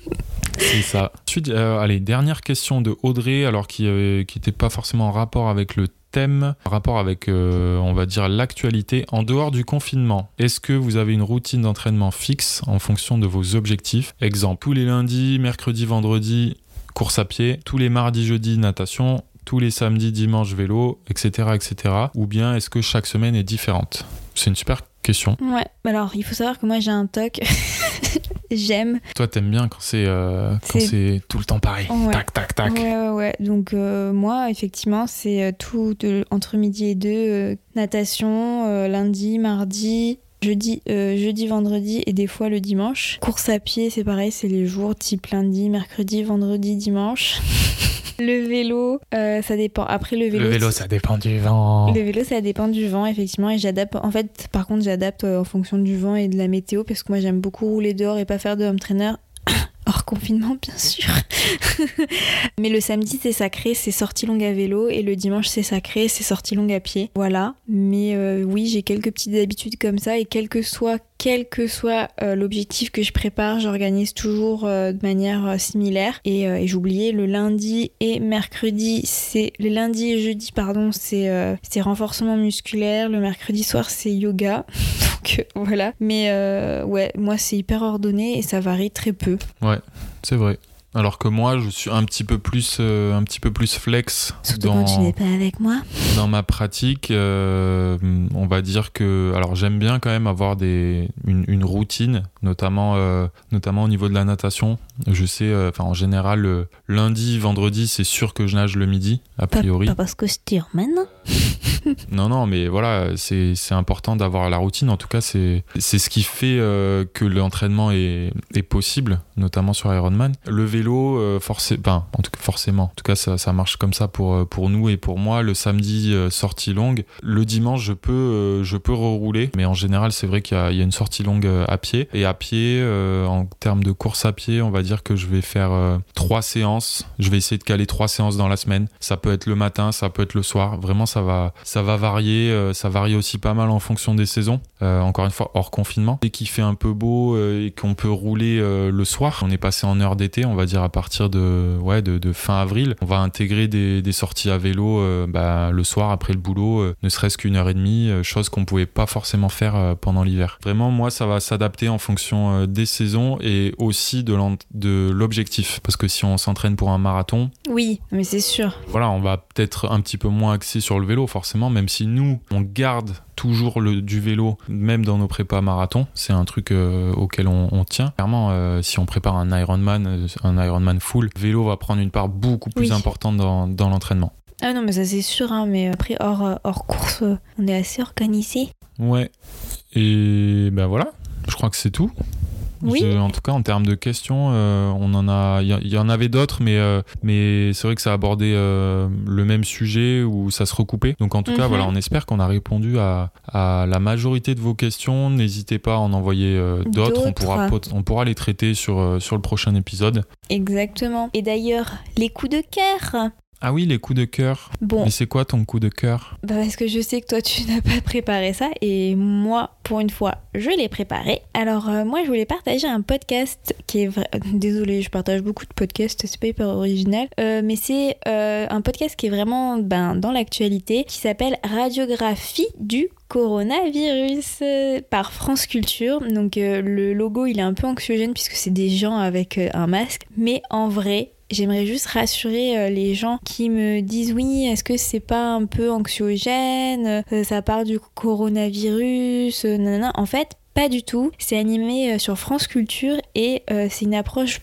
C'est ça. Ensuite, euh, allez, dernière question de Audrey, alors qui n'était pas forcément en rapport avec le thème, en rapport avec, euh, on va dire, l'actualité. En dehors du confinement, est-ce que vous avez une routine d'entraînement fixe en fonction de vos objectifs? Exemple, tous les lundis, mercredis, vendredis, course à pied, tous les mardis, jeudis, natation, tous les samedis, dimanches, vélo, etc., etc. Ou bien est-ce que chaque semaine est différente? C'est une super question. Ouais, alors il faut savoir que moi j'ai un toc. J'aime. Toi, t'aimes bien quand c'est euh, tout le temps pareil. Ouais. Tac, tac, tac. Ouais, ouais, ouais. Donc, euh, moi, effectivement, c'est euh, tout de- entre midi et deux euh, natation, lundi, mardi. Jeudi, euh, jeudi, vendredi et des fois le dimanche. Course à pied, c'est pareil, c'est les jours type lundi, mercredi, vendredi, dimanche. le vélo, euh, ça dépend. Après le vélo, Le vélo, ça dépend du vent. le vélo, ça dépend du vent, effectivement, et j'adapte. En fait, par contre, j'adapte euh, en fonction du vent et de la météo, parce que moi, j'aime beaucoup rouler dehors et pas faire de home trainer. Hors confinement, bien sûr. Mais le samedi, c'est sacré, c'est sortie longue à vélo, et le dimanche, c'est sacré, c'est sortie longue à pied. Voilà. Mais euh, oui, j'ai quelques petites habitudes comme ça, et quel que soit, quel que soit euh, l'objectif que je prépare, j'organise toujours euh, de manière similaire. Et, et j'oubliais, le lundi et mercredi, c'est le lundi et jeudi, pardon, c'est c'est renforcement musculaire. Le mercredi soir, c'est yoga. Donc voilà. Mais euh, ouais, moi, c'est hyper ordonné et ça varie très peu. C'est vrai. Alors que moi, je suis un petit peu plus, euh, un petit peu plus flex Surtout dans, quand tu n'es pas avec moi. dans ma pratique. euh, on va dire que, alors j'aime bien quand même avoir des, une, une routine, notamment, euh, notamment au niveau de la natation. Je sais, euh, enfin en général, lundi, vendredi, c'est sûr que je nage le midi, a Pas, priori. pas parce que je tire maintenant. Non, non, mais voilà, c'est important d'avoir la routine. En tout cas, c'est ce qui fait euh, que l'entraînement est, possible, notamment sur Ironman. Le vélo, euh, forcément, en tout cas, ça, ça marche comme ça pour, euh, pour nous et pour moi. Le samedi, sortie longue. Le dimanche, je peux, je peux rerouler, mais en général, c'est vrai qu'il y, y a une sortie longue à pied. Et à pied, en termes de course à pied, on va dire que je vais faire trois séances. Je vais essayer de caler trois séances dans la semaine. Ça peut être le matin, ça peut être le soir. Vraiment, ça va, ça va varier. euh, ça varie aussi pas mal en fonction des saisons. Euh, encore une fois, hors confinement. Dès qu'il fait un peu beau euh, et qu'on peut rouler le soir, on est passé en heure d'été, on va dire à partir de, ouais, de, de fin avril. On va intégrer des, des sorties à vélo bah, le soir après le boulot, ne serait-ce qu'une heure et demie, chose qu'on pouvait pas forcément faire pendant l'hiver. Vraiment, moi, ça va s'adapter en fonction des saisons et aussi de l'objectif. Parce que si on s'entraîne pour un marathon, Oui, mais c'est sûr. voilà, on va peut-être un petit peu moins axé sur le vélo, forcément, même si nous, on garde toujours le, du vélo, même dans nos prépas marathon. C'est un truc euh, auquel on, on tient. Clairement, euh, si on prépare un Ironman, euh, un Ironman full, le vélo va prendre une part beaucoup plus Oui. importante dans, dans l'entraînement. Ah non, mais ça c'est sûr, hein, mais après, hors, hors course, on est assez organisé. Ouais. Et ben voilà, je crois que c'est tout. Oui. Je- en tout cas, en termes de questions, euh, on en a, il y, en avait d'autres, mais euh, mais c'est vrai que ça abordait euh, le même sujet où ça se recoupait. Donc en tout cas, Mhm. voilà, on espère qu'on a répondu à, à la majorité de vos questions. N'hésitez pas à en envoyer d'autres. On pourra on pourra les traiter sur sur le prochain épisode. Exactement. Et d'ailleurs, les coups de cœur. Ah oui, les coups de cœur. Bon, Mais c'est quoi ton coup de cœur? Bah parce que je sais que toi tu n'as pas préparé ça et moi pour une fois je l'ai préparé. Alors euh, moi je voulais partager un podcast qui est vrai... désolé je partage beaucoup de podcasts c'est pas hyper original euh, mais c'est euh, un podcast qui est vraiment ben, dans l'actualité qui s'appelle Radiographie du coronavirus euh, par France Culture. Donc euh, le logo il est un peu anxiogène puisque c'est des gens avec euh, un masque mais en vrai J'aimerais juste rassurer euh, les gens qui me disent oui, est-ce que c'est pas un peu anxiogène euh, Ça parle du coronavirus, euh, nanana. En fait, pas du tout. C'est animé sur France Culture et c'est une approche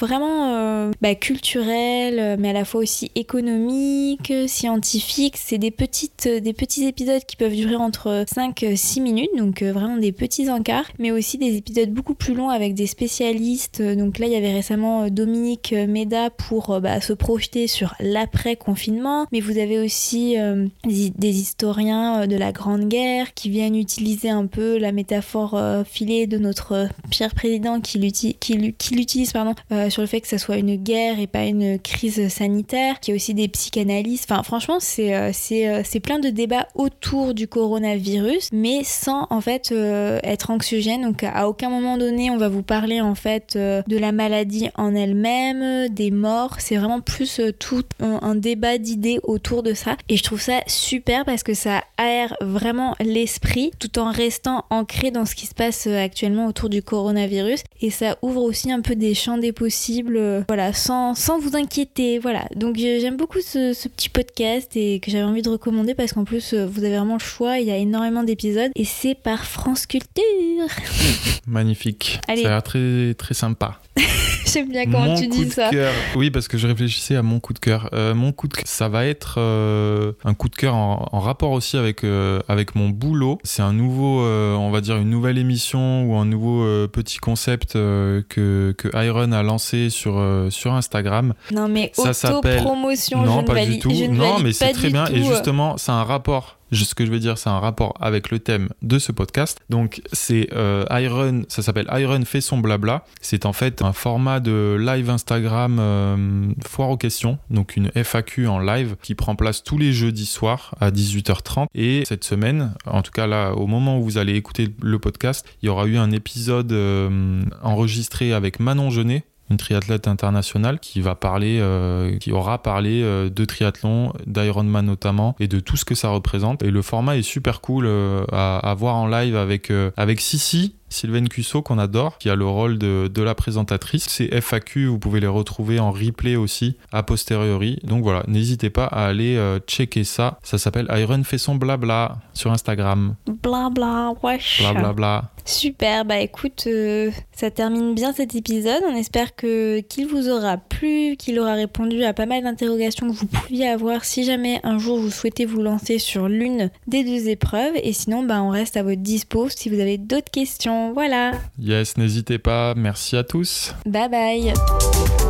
vraiment euh, bah, culturelle, euh, mais à la fois aussi économique, euh, scientifique. C'est des, des petits épisodes qui peuvent durer entre 5-6 minutes, donc vraiment des petits encarts, mais aussi des épisodes beaucoup plus longs avec des spécialistes. Donc là, il y avait récemment Dominique Méda pour bah, se projeter sur l'après-confinement, mais vous avez aussi des, historiens de la Grande Guerre qui viennent utiliser un peu la métaphore filée de notre Pierre Président qui l'uti- qui l'u- qui l'utilise pardon, sur le fait que ça soit une guerre et pas une crise sanitaire, qu'il y a aussi des psychanalystes. Enfin, franchement, c'est euh, euh, c'est plein de débats autour du coronavirus, mais sans en fait euh, être anxiogène. Donc, à aucun moment donné, on va vous parler en fait de la maladie en elle-même, des morts. C'est vraiment plus tout un, débat d'idées autour de ça. Et je trouve ça super parce que ça aère vraiment l'esprit tout en restant ancré dans ce qui se passe actuellement autour du coronavirus. Et ça ouvre aussi un peu des champs des possibles, euh, voilà, sans, sans vous inquiéter. Voilà. Donc j'aime beaucoup ce, ce petit podcast et que j'avais envie de recommander parce qu'en plus euh, vous avez vraiment le choix. Il y a énormément d'épisodes et c'est par France Culture. Magnifique. Allez. Ça a l'air très très sympa. J'aime bien comment mon tu coup dis de ça. cœur. Oui, parce que je réfléchissais à mon coup de cœur. Euh, mon coup de cœur, ça va être euh, un coup de cœur en, en rapport aussi avec euh, avec mon boulot. C'est un nouveau, on va dire une nouvelle émission ou un nouveau petit concept que que Iron a lancé sur sur Instagram. Non mais Ça s'appelle- auto-promotion, non, je ne pas valide, du tout. Non, mais c'est très bien. Et tout. justement, c'est un rapport. Ce que je veux dire, c'est un rapport avec le thème de ce podcast. Donc, c'est euh, Iron, ça s'appelle Iron fait son blabla. C'est en fait un format de live Instagram euh, foire aux questions, donc une FAQ en live qui prend place tous les jeudis soirs à 18h30. Et cette semaine, en tout cas là, au moment où vous allez écouter le podcast, il y aura eu un épisode euh, enregistré avec Manon Genet, une triathlète internationale qui va parler, euh, qui aura parlé euh, de triathlon, d'Ironman notamment, et de tout ce que ça représente. Et le format est super cool euh, à, voir en live avec, euh, avec Sissi, Sylvaine Cusso qu'on adore, qui a le rôle de, de la présentatrice. Ces FAQ, vous pouvez les retrouver en replay aussi a posteriori. Donc voilà, n'hésitez pas à aller euh, checker ça. Ça s'appelle Iron fait son blabla sur Instagram. Blabla, wesh. Blablabla. Super, bah écoute, euh, ça termine bien cet épisode. On espère que qu'il vous aura plu, qu'il aura répondu à pas mal d'interrogations que vous pouviez avoir si jamais un jour vous souhaitez vous lancer sur l'une des deux épreuves. Et sinon, bah on reste à votre dispo si vous avez d'autres questions. Voilà. Yes, n'hésitez pas. Merci à tous. Bye bye.